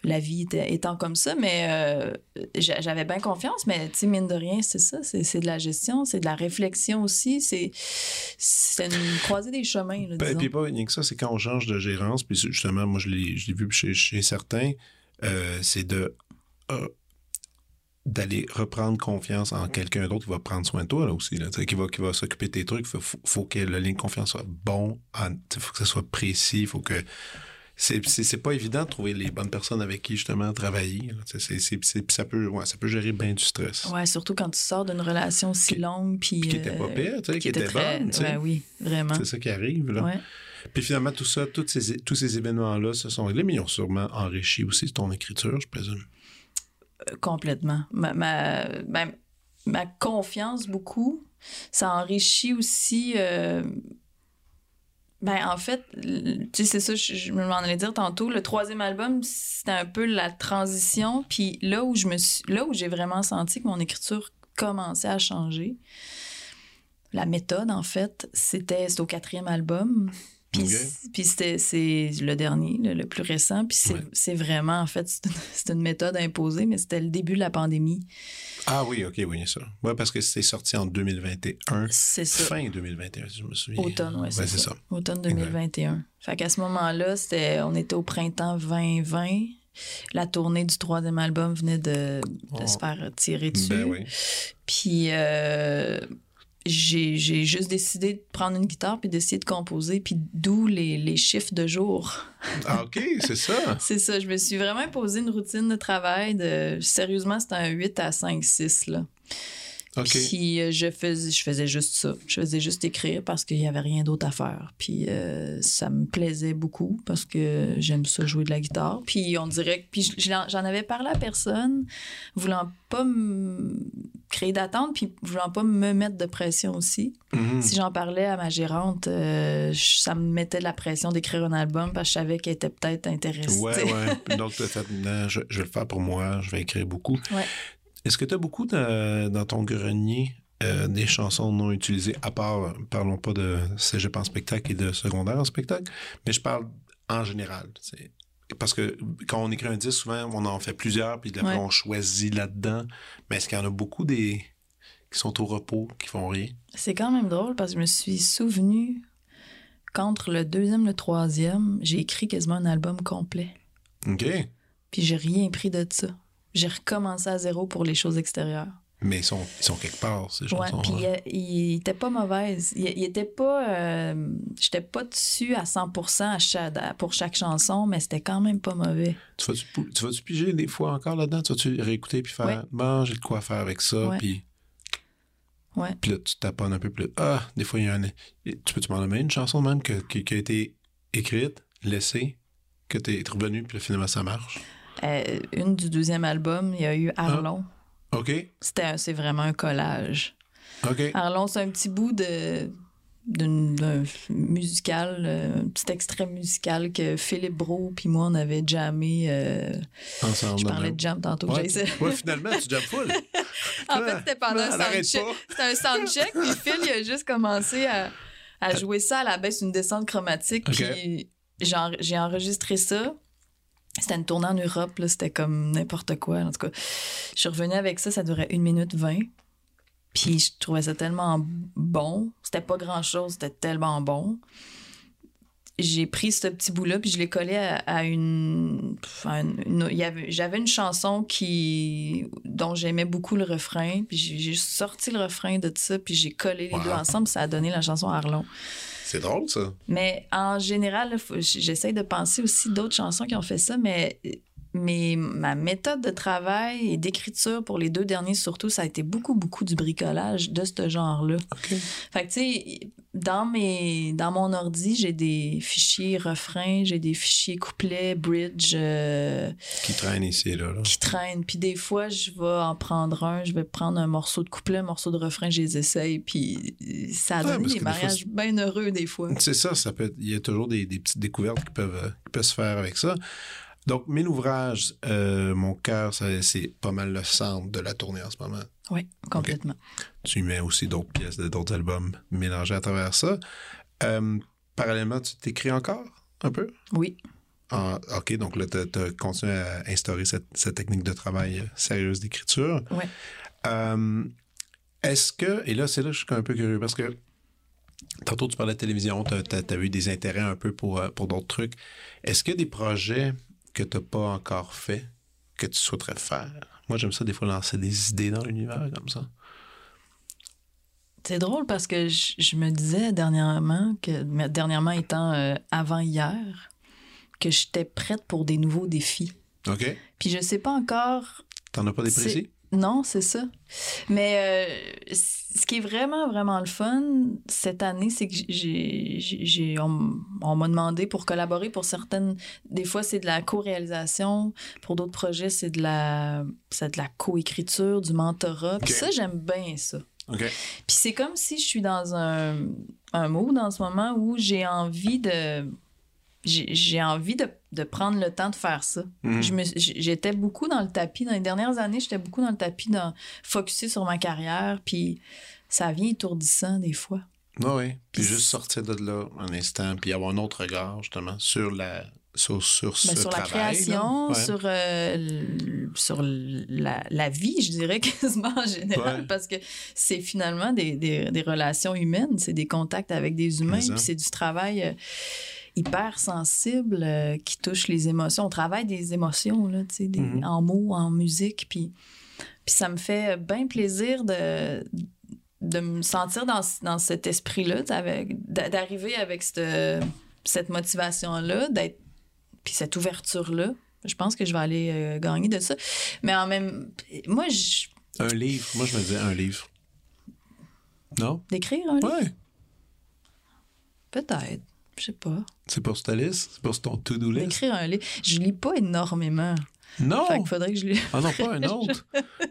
la vie étant comme ça, mais euh, j'a- j'avais bien confiance, mais tu sais, mine de rien, c'est ça, c'est de la gestion, c'est de la réflexion aussi, c'est une croisée des chemins, là, Ben, puis pas rien que ça, c'est quand on change de gérance, puis justement, moi, je l'ai vu chez, chez certains, euh, c'est de euh, d'aller reprendre confiance en quelqu'un d'autre qui va prendre soin de toi, là, aussi, là, qui va, qui va s'occuper de tes trucs. Faut, faut, que le lien de confiance soit bon, il faut que ça soit précis, faut que... C'est pas évident de trouver les bonnes personnes avec qui, justement, travailler. c'est- ça, peut, ouais, ça peut gérer bien du stress. Ouais, surtout quand tu sors d'une relation si Qui- longue, puis... puis qui était pas euh, pire, tu sais, qui était très- bonne, sais. ouais, oui, vraiment. C'est ça qui arrive, là. Ouais. Puis finalement, tout ça, tous ces, tous ces événements-là se sont réglés, mais ils ont sûrement enrichi aussi ton écriture, je présume. Complètement. Ma, ma, ben, ma confiance, beaucoup, ça enrichit aussi. euh, ben, en fait, tu sais, c'est ça, je, je m'en allais dire tantôt. Le troisième album, c'était un peu la transition. Puis là où je me suis, là où j'ai vraiment senti que mon écriture commençait à changer, la méthode, en fait, c'était au quatrième album. Puis, Ok. c- puis c'était c'est le dernier, le, le plus récent. Puis c'est Ouais. vraiment, en fait, [LAUGHS] c'est une, méthode imposée, mais c'était le début de la pandémie. Ah oui, ok, oui, ça. Oui, parce que c'est sorti en 2021, C'est ça. fin 2021, si je me souviens. Automne, oui, c'est c'est ça. ça. Automne 2021. Fait qu'à ce moment-là, c'était, on était au printemps 2020. La tournée du troisième album venait de, de Oh. se faire tirer dessus. Ben oui. Puis euh, j'ai, juste décidé de prendre une guitare puis d'essayer de composer. Puis d'où les, les chiffres de jour. Ah, ok, c'est ça. [LAUGHS] C'est ça, je me suis vraiment imposé une routine de travail. De, sérieusement, c'était un 8 à 5, 6. Là. Puis euh, je faisais, je faisais juste ça. Je faisais juste écrire parce qu'il n'y avait rien d'autre à faire. Puis euh, ça me plaisait beaucoup parce que j'aime ça jouer de la guitare. Puis on dirait que. Puis j'en avais parlé à personne, voulant pas me créer d'attente, puis voulant pas me mettre de pression aussi. Mhm. Si j'en parlais à ma gérante, euh, ça me mettait de la pression d'écrire un album parce que je savais qu'elle était peut-être intéressée. Ouais, ouais. [LAUGHS] Donc, je, je vais le faire pour moi, je vais écrire beaucoup. Ouais. Est-ce que tu as beaucoup dans, dans ton grenier euh, des chansons non utilisées, à part, parlons pas de cégep en spectacle et de secondaire en spectacle, mais je parle en général. c'est- Parce que quand on écrit un disque, souvent, on en fait plusieurs, puis après, Ouais. on choisit là-dedans. Mais est-ce qu'il y en a beaucoup des qui sont au repos, qui font rien? C'est quand même drôle parce que je me suis souvenu qu'entre le deuxième et le troisième, j'ai écrit quasiment un album complet. OK. Puis j'ai rien pris de ça. J'ai recommencé à zéro pour les choses extérieures. Mais ils sont, ils sont quelque part, ces Ouais, chansons. puis euh, il était pas mauvaise. Il, il était pas... euh, J'étais pas dessus à 100% à chaque- pour chaque chanson, mais c'était quand même pas mauvais. Tu vas-tu, tu vas-tu piger des fois encore là-dedans? Tu vas-tu réécouter puis faire Ouais. Bon, j'ai de quoi faire avec ça, Ouais. puis Ouais. Puis là, tu taponnes un peu plus. Ah, des fois, il y a un. Tu peux-tu m'en nommer une chanson même que- qui, qui a été écrite, laissée, que t'es revenu, puis là, finalement, ça marche? Euh, une du deuxième album, il y a eu Arlon. OK, C'est vraiment un collage. OK. Arlon, c'est un petit bout de d'un musical, euh, un petit extrait musical que Philippe Bro puis moi on avait jammé. euh, Ensemble. je parlais de jam tantôt. Ouais, [LAUGHS] finalement, tu jump full. En fait, c'était pendant un soundcheck. C'était un soundcheck, puis Phil, il a juste commencé à, à jouer ça à la baisse, une descente chromatique, puis j'ai enregistré ça. C'était une tournée en Europe, là, c'était comme n'importe quoi. En tout cas, je suis revenue avec ça, ça durait une minute 20. Puis je trouvais ça tellement bon. C'était pas grand-chose, c'était tellement bon. J'ai pris ce petit bout-là, puis je l'ai collé à, à une... à J'avais une chanson qui dont j'aimais beaucoup le refrain, puis j'ai j'ai sorti le refrain de ça, puis j'ai collé les Wow. deux ensemble, ça a donné la chanson Arlon. C'est drôle, ça. Mais en général, j'essaye de penser aussi d'autres chansons qui ont fait ça, mais, mais ma méthode de travail et d'écriture pour les deux derniers, surtout, ça a été beaucoup, beaucoup du bricolage de ce genre-là. Fait que, tu sais, dans, mes, dans mon ordi, j'ai des fichiers refrains, j'ai des fichiers couplets, bridge euh, Qui traîne ici là. là. qui traînent. Puis des fois, je vais en prendre un, je vais prendre un morceau de couplet, un morceau de refrain, je les essaye. Puis ça a Ouais, donné parce des que des fois, mariages bien heureux des fois. C'est ça, ça peut être- il y a toujours des, des petites découvertes qui peuvent, euh, qui peuvent se faire avec ça. Donc, mille ouvrages, euh, mon cœur, c'est pas mal le centre de la tournée en ce moment. Oui, complètement. Tu mets aussi d'autres pièces de d'autres albums mélangés à travers ça. Euh, parallèlement, tu t'écris encore un peu? Oui. Ah, OK, donc là, tu as continué à instaurer cette, cette technique de travail sérieuse d'écriture. Ouais. Euh, Est-ce que, et là, c'est là que je suis un peu curieux parce que tantôt tu parlais de télévision, tu as, eu des intérêts un peu pour, pour d'autres trucs. Est-ce a des projets que tu n'as pas encore fait que tu souhaiterais faire? Moi, j'aime ça des fois lancer des idées dans l'univers comme ça. C'est drôle parce que je, je me disais dernièrement, que dernièrement étant euh, avant hier, que j'étais prête pour des nouveaux défis. OK? Puis je sais pas encore T'en as pas des précis? Non, c'est ça. Mais euh, ce qui est vraiment, vraiment le fun cette année, c'est que j'ai, on, on m'a demandé pour collaborer pour certaines. Des fois, c'est de la co-réalisation. Pour d'autres projets, c'est de la, c'est de la co-écriture, du mentorat. Puis ça, j'aime bien ça. Puis c'est comme si je suis dans un, un mood en ce moment où j'ai envie de. J'ai envie de, de prendre le temps de faire ça. Mhm. J'- J'étais beaucoup dans le tapis. Dans les dernières années, j'étais beaucoup dans le tapis, dans, sur ma carrière. Puis ça vient étourdissant des fois. Oui, oui. Puis Puis juste sortir de là un instant, puis avoir un autre regard, justement, sur la sur, sur ce Ben, sur la création. Ouais. sur, euh, sur la, la vie, je dirais [LAUGHS] quasiment en général, Ouais. parce que c'est finalement des, des, des relations humaines, c'est des contacts avec des humains, puis c'est du travail euh, hyper sensible euh, qui touche les émotions. On travaille des émotions, là, tu sais, des- Mhm. en mots, en musique, puis, puis ça me fait bien plaisir de de me sentir dans, dans cet esprit-là, d'arriver avec cette, cette motivation-là, d'être puis cette ouverture-là. Je pense que je vais aller euh, gagner de ça. Mais en même... Moi, je... Un livre. Moi, je me disais un livre. Non? d'écrire un livre, Ouais. peut-être. Je sais pas. C'est pour ta liste? C'est pour ton to-do list? D'écrire un livre. Je lis pas énormément. Non! Fait qu'il faudrait que je lise. Ah non, pas un [LAUGHS] autre.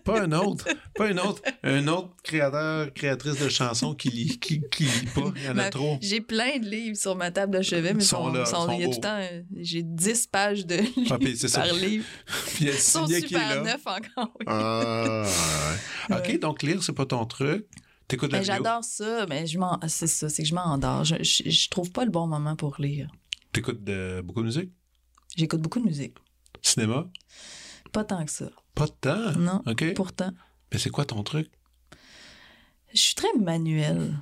pas un autre. Pas un autre. Un autre créateur, créatrice de chansons qui lit, qui, qui lit pas. Il y en a trop. J'ai plein de livres sur ma table de chevet, mais Ils sont sont, là, sont- sont il y a beaux. tout le temps... euh, J'ai 10 pages de Ah, livres c'est ça. par livre. [LAUGHS] Puis il y a le Ils sont super là. neufs encore. oui. Ah. [LAUGHS] OK, donc lire, c'est pas ton truc. T'écoutes la Mais vidéo? J'adore ça, mais je m'en... c'est ça, c'est que je m'endors. Je, je, je trouve pas le bon moment pour lire. T'écoutes de- beaucoup de musique? J'écoute beaucoup de musique. Cinéma? Pas tant que ça. Pas de temps? Non, OK. pourtant. Mais c'est quoi ton truc? Je suis très manuelle.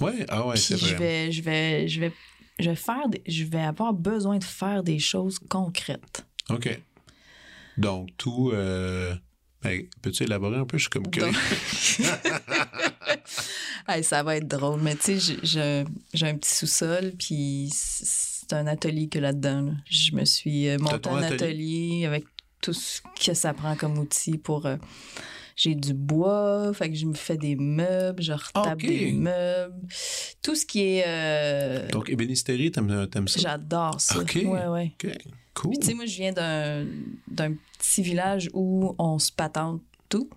Ouais, ah ouais, c'est Puis je vrai. vais, je vais, je vais, je vais faire, des- je vais avoir besoin de faire des choses concrètes. OK. Donc, tout. Euh... ben, Peux-tu élaborer un peu? Je suis comme curieux. [LAUGHS] [LAUGHS] Hey, ça va être drôle, mais tu sais, j'ai- un petit sous-sol, puis c'est un atelier que là-dedans. là. Je me suis euh, monté un atelier? atelier avec tout ce que ça prend comme outil pour. euh, J'ai du bois, fait que je me fais des meubles, je retape des meubles. Tout ce qui est. euh, Donc, ébénisterie, t'aimes, ça? J'adore ça. Ok. Ouais, ouais. OK, cool. Puis, tu sais, moi, je viens d'un petit village où on se patente tout.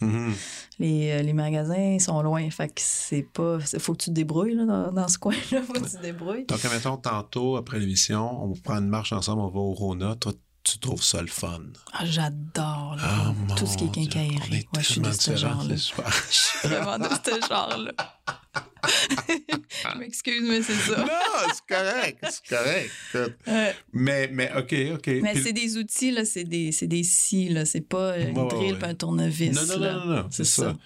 Mhm. Les, euh, les magasins sont loin, fait que c'est pas. Faut que tu te débrouilles là, dans, dans ce coin-là. faut que tu te débrouilles. Donc, mettons, tantôt, après l'émission, on prend une marche ensemble, on va au Rona. Toi, tu trouves ça le fun? Ah, j'adore Ah, tout ce qui est quincaillerie. Ouais, je suis de ce genre-là. [LAUGHS] Je suis vraiment de ce genre-là. je m'excuse, mais c'est ça. non, c'est correct, c'est correct. Mais, mais, OK, OK. Mais Puis- c'est des outils, là, c'est des, c'est des scies, là. C'est pas une Ouais, drill ouais. un tournevis. Non, non, là. non, non, non, c'est ça.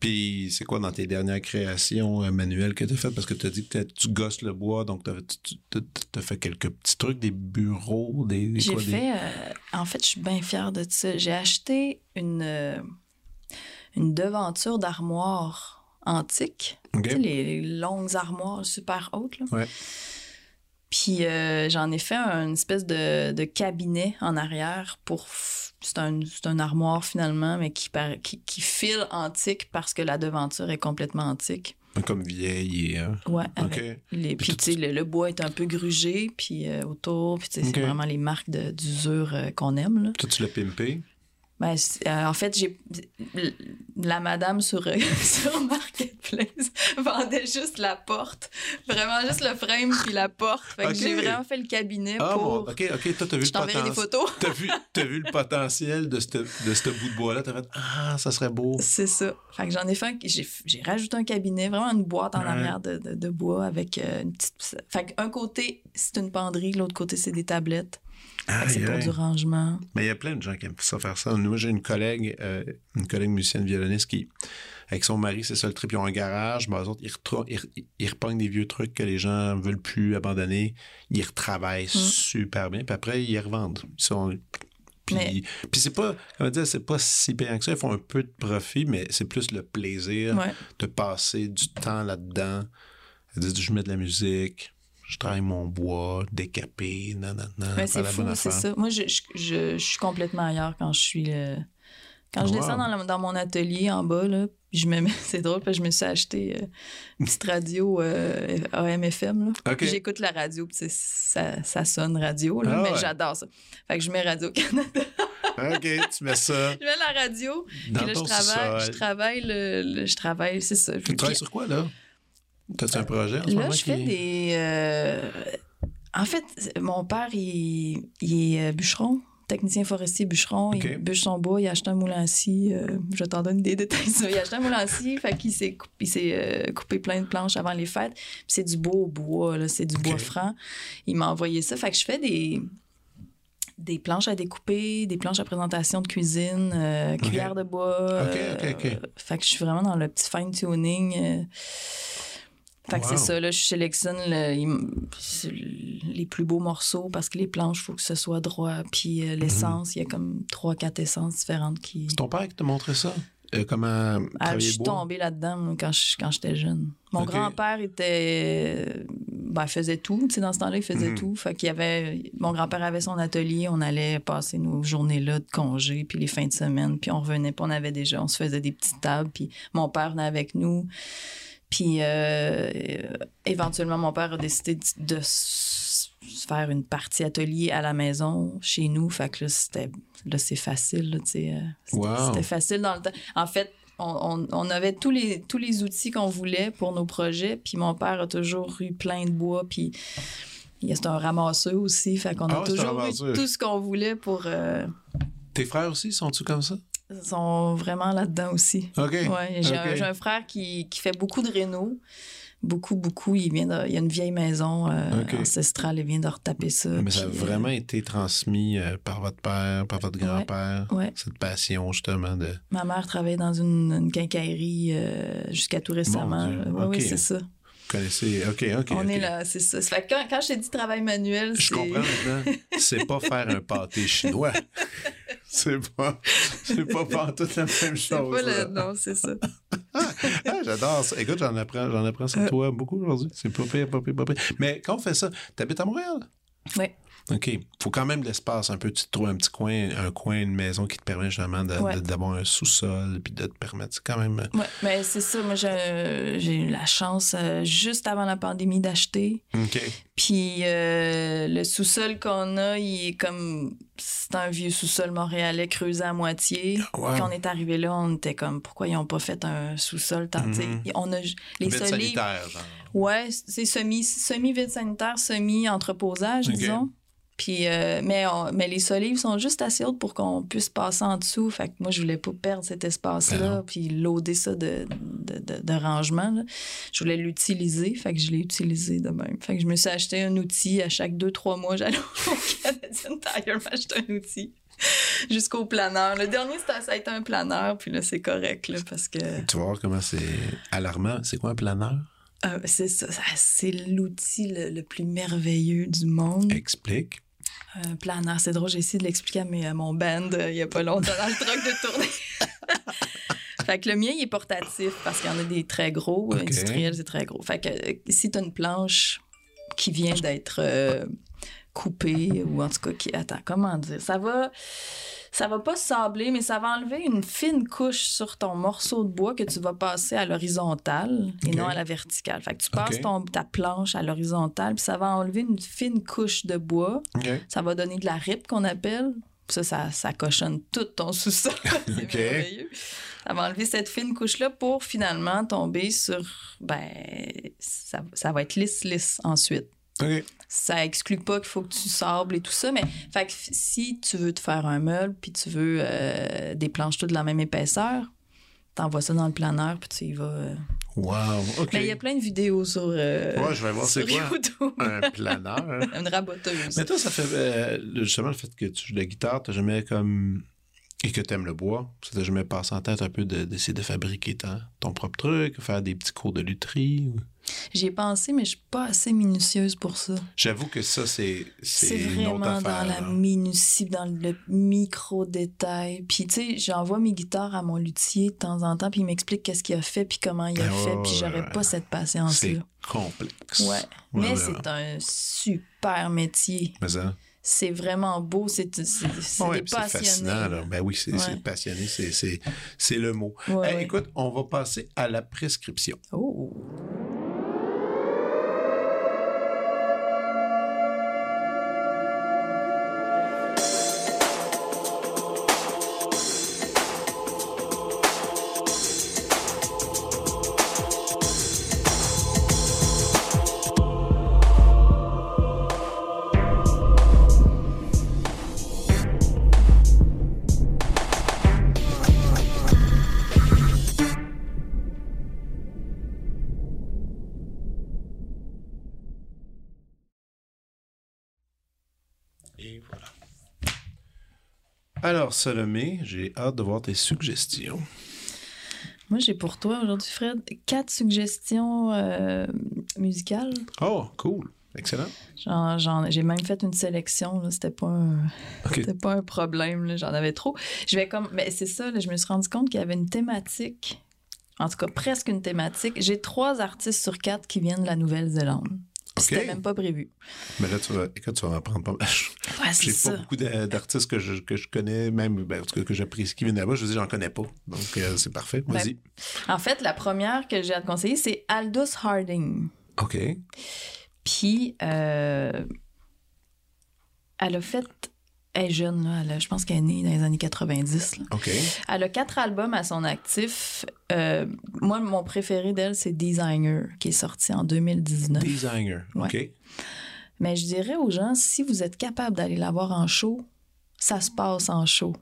Puis, c'est quoi dans tes dernières créations euh, manuelles que tu as faites? Parce que tu as dit que tu gosses le bois, donc tu as fait quelques petits trucs, des bureaux, des. des J'ai des- fait. euh, en fait, je suis bien fière de ça. J'ai acheté une, euh, une devanture d'armoire antique. Tu sais, les, les longues armoires super hautes, là. Ouais. Puis euh, j'en ai fait un espèce de, de cabinet en arrière pour. C'est un, c'est un armoire finalement, mais qui, par- qui, qui file antique parce que la devanture est complètement antique. Comme vieille et. euh, Ouais, OK. avec les, Puis tu sais, le, le bois est un peu grugé, puis euh, autour, puis tu sais, c'est vraiment les marques de- d'usure euh, qu'on aime. Là. Toi, tu l'as pimpé? Ben, euh, en fait, j'ai la madame sur, euh, [LAUGHS] sur Marketplace [LAUGHS] vendait juste la porte, vraiment juste le frame puis la porte. Fait que Ok. j'ai vraiment fait le cabinet Ah, pour. bon, OK, OK. Toi, t'as vu Je le des potentiel. photos. T'as vu, [LAUGHS] vu le potentiel de ce de ce bout de bois-là. T'as fait Ah, ça serait beau. C'est ça. Fait que j'en ai fait j'ai, j'ai rajouté un cabinet, vraiment une boîte en Ouais. arrière de, de- de bois avec euh, une petite. Fait qu'un côté, c'est une penderie, l'autre côté, c'est des tablettes. C'est pour du rangement. Mais il y a plein de gens qui aiment ça faire ça. Moi, j'ai une collègue, euh, une collègue musicienne violoniste qui, avec son mari, c'est ça le trip. Ils ont un garage. Ben, eux autres, ils, ils, ils repognent des vieux trucs que les gens veulent plus abandonner. Ils retravaillent super bien. Puis après, ils les revendent. Ils sont. Puis, Mais- puis c'est pas, comment dire, c'est pas si payant que ça. Ils font un peu de profit, mais c'est plus le plaisir Ouais. de passer du temps là-dedans. Je mets de la musique, je travaille mon bois, décapé, nanana. C'est fou, c'est ça. Moi, je, je, je- je suis complètement ailleurs quand je suis. euh, Quand je descends dans, dans mon atelier en bas, là, je me mets, [LAUGHS] c'est drôle, parce que je me suis acheté euh, une petite radio euh, AM/FM. là. OK. Puis J'écoute la radio, puis ça, ça sonne radio, là, Ah mais ouais. j'adore ça. Fait que je mets Radio-Canada. [LAUGHS] OK, tu mets ça [LAUGHS] je mets la radio, dans puis là, je travaille, je travaille, le, le- je travaille, c'est ça. Tu travailles sur quoi, là? T'as-tu un projet en ce Là, moment je fais qui- des. euh, En fait, mon père, il, il est euh, bûcheron, technicien forestier bûcheron. Il bûche son bois, il a acheté un moulin euh, je t'en donne des [LAUGHS] détails. Il a acheté un moulin scie, fait qu'il s'est coupé, il s'est, euh, coupé plein de planches avant les fêtes. C'est du beau bois, là, c'est du bois franc. Il m'a envoyé ça. Fait que je fais des des planches à découper, des planches à présentation de cuisine, euh, cuillère de bois. Fait que je suis vraiment dans le petit fine-tuning. Fait que Wow. c'est ça, là, je sélectionne le- les plus beaux morceaux parce que les planches, il faut que ce soit droit. Puis Mhm. euh, l'essence, il y a comme trois, quatre essences différentes qui... C'est ton père qui t'a montré ça? Euh, comment Ah, je suis tombée là-dedans quand je- quand j'étais jeune. Mon grand-père était. Ben, faisait tout. Tu sais, dans ce temps-là, il faisait Mhm. tout. Fait qu'il y avait. Mon grand-père avait son atelier. On allait passer nos journées-là de congé, puis les fins de semaine. Puis on revenait, puis on avait déjà. On se faisait des petites tables. Puis mon père venait avec nous. Puis euh, éventuellement, mon père a décidé de, faire une partie atelier à la maison, chez nous. Fait que là, c'était, là c'est facile. euh, c'était, Wow. facile dans le temps. En fait, on, on- on avait tous les, tous les outils qu'on voulait pour nos projets. Puis mon père a toujours eu plein de bois. Puis il y a- c'est un ramasseur aussi. Fait qu'on Ah a un toujours eu tout ce qu'on voulait pour... euh, Tes frères aussi, sont-tu comme ça? Ils sont vraiment là-dedans aussi. OK. Ouais, j'ai, un, frère qui, qui fait beaucoup de réno. Beaucoup, beaucoup. Il, vient de- il y a une vieille maison euh, ancestrale. Il vient de retaper ça. Mais ça a puis, euh, vraiment été transmis euh, par votre père, par votre grand-père, ouais. cette passion justement de... Ma mère travaillait dans une, une quincaillerie jusqu'à tout récemment. Oui, OK. c'est ça. Connaissez... OK, OK. On est là, c'est ça. Ça fait que quand, quand je t'ai dit travail manuel, Je c'est... comprends maintenant. C'est pas faire un pâté chinois. [LAUGHS] C'est pas... C'est pas pantoute la même chose. pas là. le... Non, c'est ça. [LAUGHS] Ah, j'adore ça. Écoute, j'en apprends, j'en apprends sur Euh. toi beaucoup aujourd'hui. C'est pas pire, pas pire, pas pire. Mais quand on fait ça, t'habites à Montréal? Ouais. OK. faut quand même de l'espace un peu. Tu te trouves un petit coin, un coin, une maison qui te permet justement Ouais. d'avoir un sous-sol puis de te permettre. Quand même. Ouais, mais c'est ça. Moi, j'ai eu la chance, euh, juste avant la pandémie, d'acheter. OK. Puis euh, le sous-sol qu'on a, il est comme. C'est un vieux sous-sol montréalais creusé à moitié. Wow. Quand on est arrivé là, on était comme pourquoi ils n'ont pas fait un sous-sol tant sais, Mhm. On a les sanitaire, genre. Ouais, c'est semi semi vide sanitaire, semi entreposage disons. Puis euh, mais on- mais les solives sont juste assez hautes pour qu'on puisse passer en dessous. Fait que moi je voulais pas perdre cet Ben espace-là non. puis loader ça de, de, de- de rangement. là. Je voulais l'utiliser, fait que je l'ai utilisé de même. Fait que je me suis acheté un outil à chaque deux trois mois. [LAUGHS] J'allais au Canadian Tire m'acheter un outil jusqu'au planeur. Le dernier ça a été un planeur puis là c'est correct là, parce que Tu voir comment c'est alarmant. C'est quoi un planeur? euh, c'est ça, ça- c'est l'outil le, le plus merveilleux du monde. Explique. Un planeur, c'est drôle, j'ai essayé de l'expliquer à, mes- à mon band euh, il y a pas longtemps dans le truc de tournée. [LAUGHS] fait que le mien, il est portatif parce qu'il y en a des très gros. Industriels, c'est très gros. Fait que euh, si tu as une planche qui vient d'être euh, coupée ou en tout cas qui. Attends, comment dire? Ça va. Ça va pas sabler, mais ça va enlever une fine couche sur ton morceau de bois que tu vas passer à l'horizontale et non à la verticale. Fait que tu passes ton, ta planche à l'horizontale, puis ça va enlever une fine couche de bois ça va donner de la rip qu'on appelle. Ça, ça, ça cochonne tout ton sous-sol. [LAUGHS] c'est Ok. merveilleux. Ça va enlever cette fine couche-là pour finalement tomber sur. Ben, ça, ça va être lisse-lisse ensuite. OK. Ça exclut pas qu'il faut que tu sables et tout ça, mais fait que si tu veux te faire un meuble puis tu veux euh, des planches toutes de la même épaisseur, t'envoies ça dans le planeur puis tu y vas. euh. Wow. OK. Mais il y a plein de vidéos sur. euh, Ouais, je vais voir c'est quoi. YouTube. Un planeur. [LAUGHS] Une raboteuse. Mais toi, ça fait euh, justement le fait que tu joues de la guitare, t'as jamais comme. Et que t'aimes le bois, ça t'a jamais passé en tête un peu de- d'essayer de, fabriquer ton, ton propre truc, faire des petits cours de lutherie? ou- J'y ai pensé, mais je suis pas assez minutieuse pour ça. J'avoue que ça, c'est C'est c'est une autre vraiment affaire. dans la minutie, dans le micro-détail. Puis, tu sais, j'envoie mes guitares à mon luthier de temps en temps, puis il m'explique qu'est-ce qu'il a fait, puis comment il a Ah, fait, puis j'aurais ouais. pas cette C'est patience-là. complexe. Ouais. Mais ouais, c'est un super métier. Mais ça. C'est vraiment beau. C'est c'est- c'est Ouais, c'est fascinant. Là. Ben oui, c'est Ouais. c'est passionné, c'est- c'est c'est le mot. Ouais, Hey, ouais. Écoute, on va passer à la prescription. Oh. Alors, Salomé, j'ai hâte de voir tes suggestions. Moi, j'ai pour toi aujourd'hui, Fred, quatre suggestions euh, musicales. Oh, cool. Excellent. J'ai même fait une sélection. C'était pas un... Pas un problème, j'en avais trop. Je vais comme. Mais c'est ça, là, je me suis rendu compte qu'il y avait une thématique, en tout cas presque une thématique. J'ai trois artistes sur quatre qui viennent de la Nouvelle-Zélande. Puis OK. C'était même pas prévu. Mais là, tu vas, écoute, tu vas en prendre pas mal. [LAUGHS] Ouais, J'ai ça. pas beaucoup d'a- d'artistes que je, que je connais, même ben, en tout cas, que j'apprécie qui viennent là-bas. Je veux dire, j'en connais pas. Donc, euh, c'est parfait. Ben, Vas-y. En fait, la première que j'ai à te conseiller, c'est Aldous Harding. OK. Puis, euh, elle a fait. Elle est jeune, là, elle a- je pense qu'elle est née dans les années 90. là. OK. Elle a quatre albums à son actif. Euh, moi, mon préféré d'elle, c'est Designer, qui est sorti en 2019. Designer. Ouais. OK. Mais je dirais aux gens, si vous êtes capable d'aller la voir en show, ça se passe en show.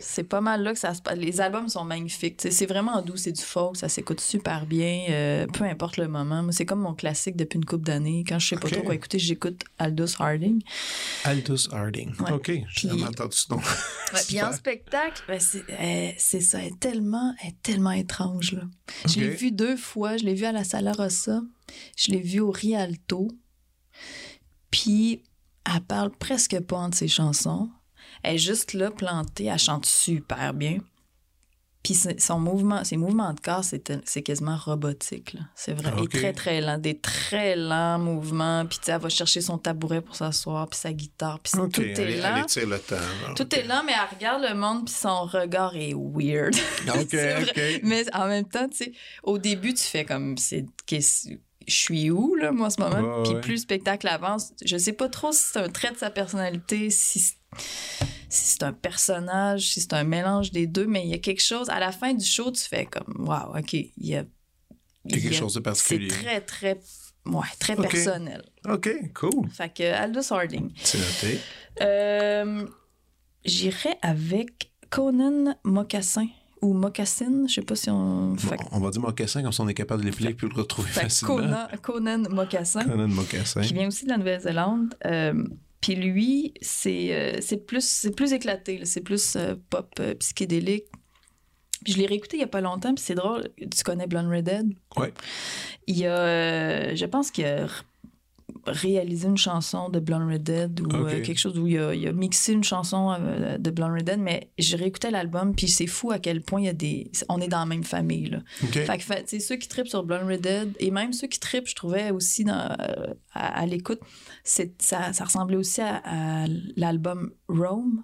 C'est pas mal là que ça se passe. Les albums sont magnifiques. C'est vraiment doux, c'est du folk, ça s'écoute super bien, euh, peu importe le moment. C'est comme mon classique depuis une couple d'années. Quand je sais pas trop quoi écouter, j'écoute Aldous Harding. Aldous Harding. Ouais. OK. J'ai jamais entendu ce nom. Ouais, [LAUGHS] puis en spectacle, ben, c'est euh, c'est ça, elle est tellement, elle est tellement étrange. Là. Je l'ai vue deux fois. Je l'ai vue à la Sala Rossa. Je l'ai vue au Rialto. Puis elle parle presque pas entre ses chansons. Elle est juste là, plantée. Elle chante super bien. Puis son mouvement, ses mouvements de corps, c'est c'est quasiment robotique. là. C'est vrai. Et très, très lent. Des très lents mouvements. Puis tu sais, elle va chercher son tabouret pour s'asseoir, puis sa guitare. Puis tout est lent. le temps. Tout est lent, mais elle regarde le monde, puis son regard est weird. [LAUGHS] OK. Mais en même temps, tu sais, au début, tu fais comme, c'est, je suis où, là, moi, en ce moment? Puis plus le spectacle avance, je sais pas trop si c'est un trait de sa personnalité, si c'est, si c'est un personnage, si c'est un mélange des deux, mais il y a quelque chose, à la fin du show, tu fais comme, waouh, OK, il y a... Il y a quelque chose de particulier. C'est très, très, ouais, très personnel. OK, cool. Fait que Aldous Harding. C'est noté. Euh, J'irais avec Conan Mocassin ou Mocassin, je sais pas si on. Fait, Bon, on va dire mocassin, comme ça on est capable de l'épeler puis de le retrouver fait facilement. Conan, Conan Mocassin, Conan mocassin. qui vient aussi de la Nouvelle-Zélande. Euh, puis lui, c'est euh, plus, c'est plus éclaté, c'est plus euh, pop euh, psychédélique. Puis je l'ai réécouté il y a pas longtemps, puis c'est drôle. Tu connais Blonde Redhead? Ouais. Il y a, je pense qu'il a r- réalisé une chanson de Blonde Redhead ou Ok. euh, quelque chose où il a, il a mixé une chanson euh, de Blonde Redhead, mais j'ai réécouté l'album, puis c'est fou à quel point il y a des... On est dans la même famille, là. Fait que ceux qui tripent sur Blonde Redhead et même ceux qui tripent, je trouvais aussi dans, euh, à, à l'écoute, ça, ça ressemblait aussi à, à l'album Rome,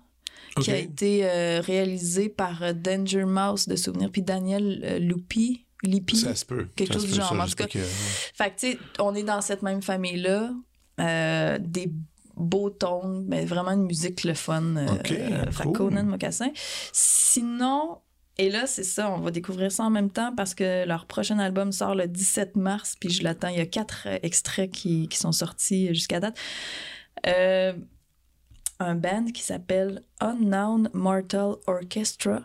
qui a été euh, réalisé par Danger Mouse de souvenir, puis Daniel Lupi. Lippi? Ça se peut. quelque Ça chose se du genre, en tout cas. que- Fait que, tu sais, on est dans cette même famille-là. euh, des beaux tons, mais vraiment une musique le fun. euh, Ok, euh, fait cool. Conan Mocassin. Sinon, et là, c'est ça, on va découvrir ça en même temps parce que leur prochain album sort le 17 mars, puis je l'attends. Il y a quatre euh, extraits qui, qui sont sortis jusqu'à date. Euh, un band qui s'appelle Unknown Mortal Orchestra.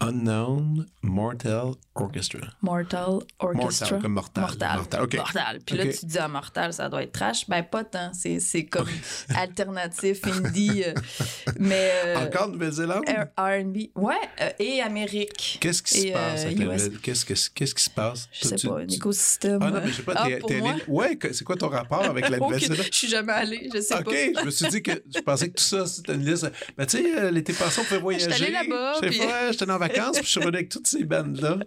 Unknown Mortal Orchestra. Mortal Orchestra. Mortal, comme mortal. Mortal. Mortal, OK. Mortal. Puis là, OK. tu dis à mortal, ça doit être trash. Ben, pas tant. C'est, c'est [LAUGHS] comme alternatif, indie. euh, mais. euh, Encore Nouvelle-Zélande? R&B. Ouais, euh, et Amérique. Qu'est-ce qui se et, passe euh, avec la. Nouvelle- Qu'est-ce que- qu'est-ce qui se passe? Je sais Tu- pas, un écosystème. Ah non, mais je sais pas, Ah, t'es allé... Ouais, c'est quoi ton rapport avec la [LAUGHS] Nouvelle-Zélande? Je suis jamais allée, je sais OK, pas. je me suis dit que je pensais que tout ça, c'était une liste. Ben, tu sais, euh, l'été passé, on pouvait voyager. allée là-bas, Je sais pas, j'étais en vacances, puis je suis revenu avec toutes ces bandes-là.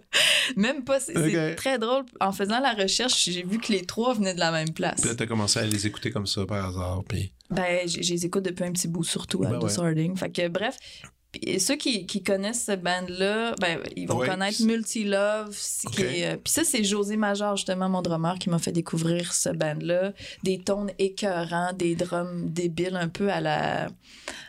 Même pas. C'est, très drôle. En faisant la recherche, j'ai vu que les trois venaient de la même place. Puis là, t'as commencé à les écouter comme ça par hasard. Puis... Ben, je les écoute depuis un petit bout, surtout Ben Aldous ouais. Harding. Fait que, bref, Puis ceux qui, qui connaissent cette band-là, ben, ils vont connaître Multilove. c- qui Ok. est, euh, Puis ça, c'est José Major, justement, mon drummer, qui m'a fait découvrir ce band-là. Des tons écœurants, des drums débiles, un peu à la...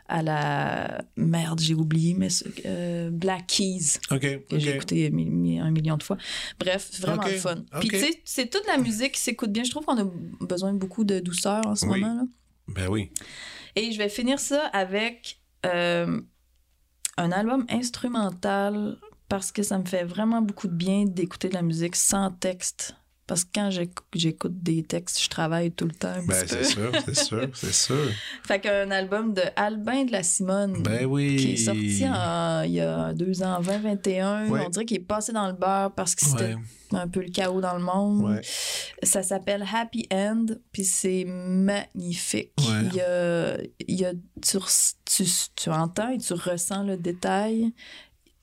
à la... Merde, j'ai oublié, mais... euh, Black Keys OK. que j'ai écouté mi- mi- un million de fois. Bref, vraiment le fun. Puis tu sais, c'est toute la musique qui s'écoute bien. Je trouve qu'on a besoin de beaucoup de douceur en ce Oui. moment. Là. Ben oui. Et je vais finir ça avec euh, un album instrumental parce que ça me fait vraiment beaucoup de bien d'écouter de la musique sans texte. Parce que quand j'éc- j'écoute des textes, je travaille tout le temps un Ben c'est sûr, c'est sûr, [LAUGHS] c'est sûr. Fait qu'un album de Albin de la Simone Ben oui. qui est sorti en- il y a deux ans, en 2021. Ouais. On dirait qu'il est passé dans le beurre parce que c'était Ouais, un peu le chaos dans le monde. ouais. Ça s'appelle Happy End, puis c'est magnifique. Il y a, il y a- tu, tu, tu entends et tu ressens le détail.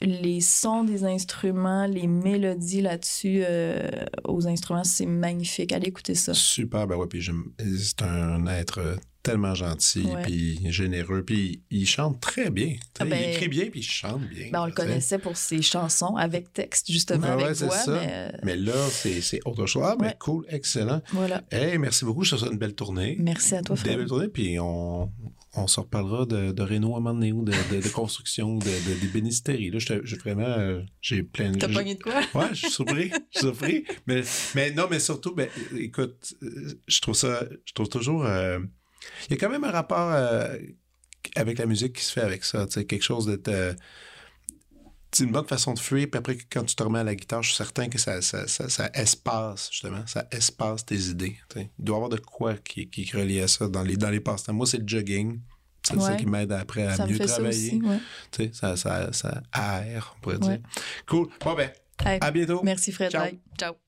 Les sons des instruments, les mélodies là-dessus euh, aux instruments, c'est magnifique. Allez écouter ça. Super, ben ouais, puis c'est un être tellement gentil, puis généreux, puis il chante très bien. Ah ben- il écrit bien, puis il chante bien. Ben, on le connaissait pour ses chansons avec texte, justement, avec c'est voix. ça. Mais euh, Mais là, c'est c'est autre chose. Ah, ben Ouais. cool, excellent. voilà. Hey, merci beaucoup, je te souhaite une belle tournée. Merci à toi, Fred. belles tournées, puis on, on se reparlera de, de Renault à un moment donné, ou de, de, de construction, de, de, des bénisteries. Là, j'ai vraiment, euh, j'ai plein de... T'as pogné de quoi? Ouais, je suis surpris. Je suis surpris. [LAUGHS] Mais, mais non, mais surtout, ben, écoute, euh, je trouve ça, je trouve toujours. euh, Il y a quand même un rapport euh, avec la musique qui se fait avec ça. Tu sais, quelque chose d'être. euh, c'est une bonne façon de fuir, puis après, quand tu te remets à la guitare, je suis certain que ça, ça, ça, ça espace, justement, ça espace tes idées. tu sais. Il doit y avoir de quoi qui, qui est relié à ça dans les, dans les passe-temps. Moi, c'est le jogging. C'est ça qui m'aide après à Ça me mieux ça travailler. aussi, ouais. Tu sais, ça, ça, ça aère, on pourrait Ouais. dire. Cool. Bon, ben, Hey, à bientôt. Merci, Fred. Ciao. Bye. Ciao.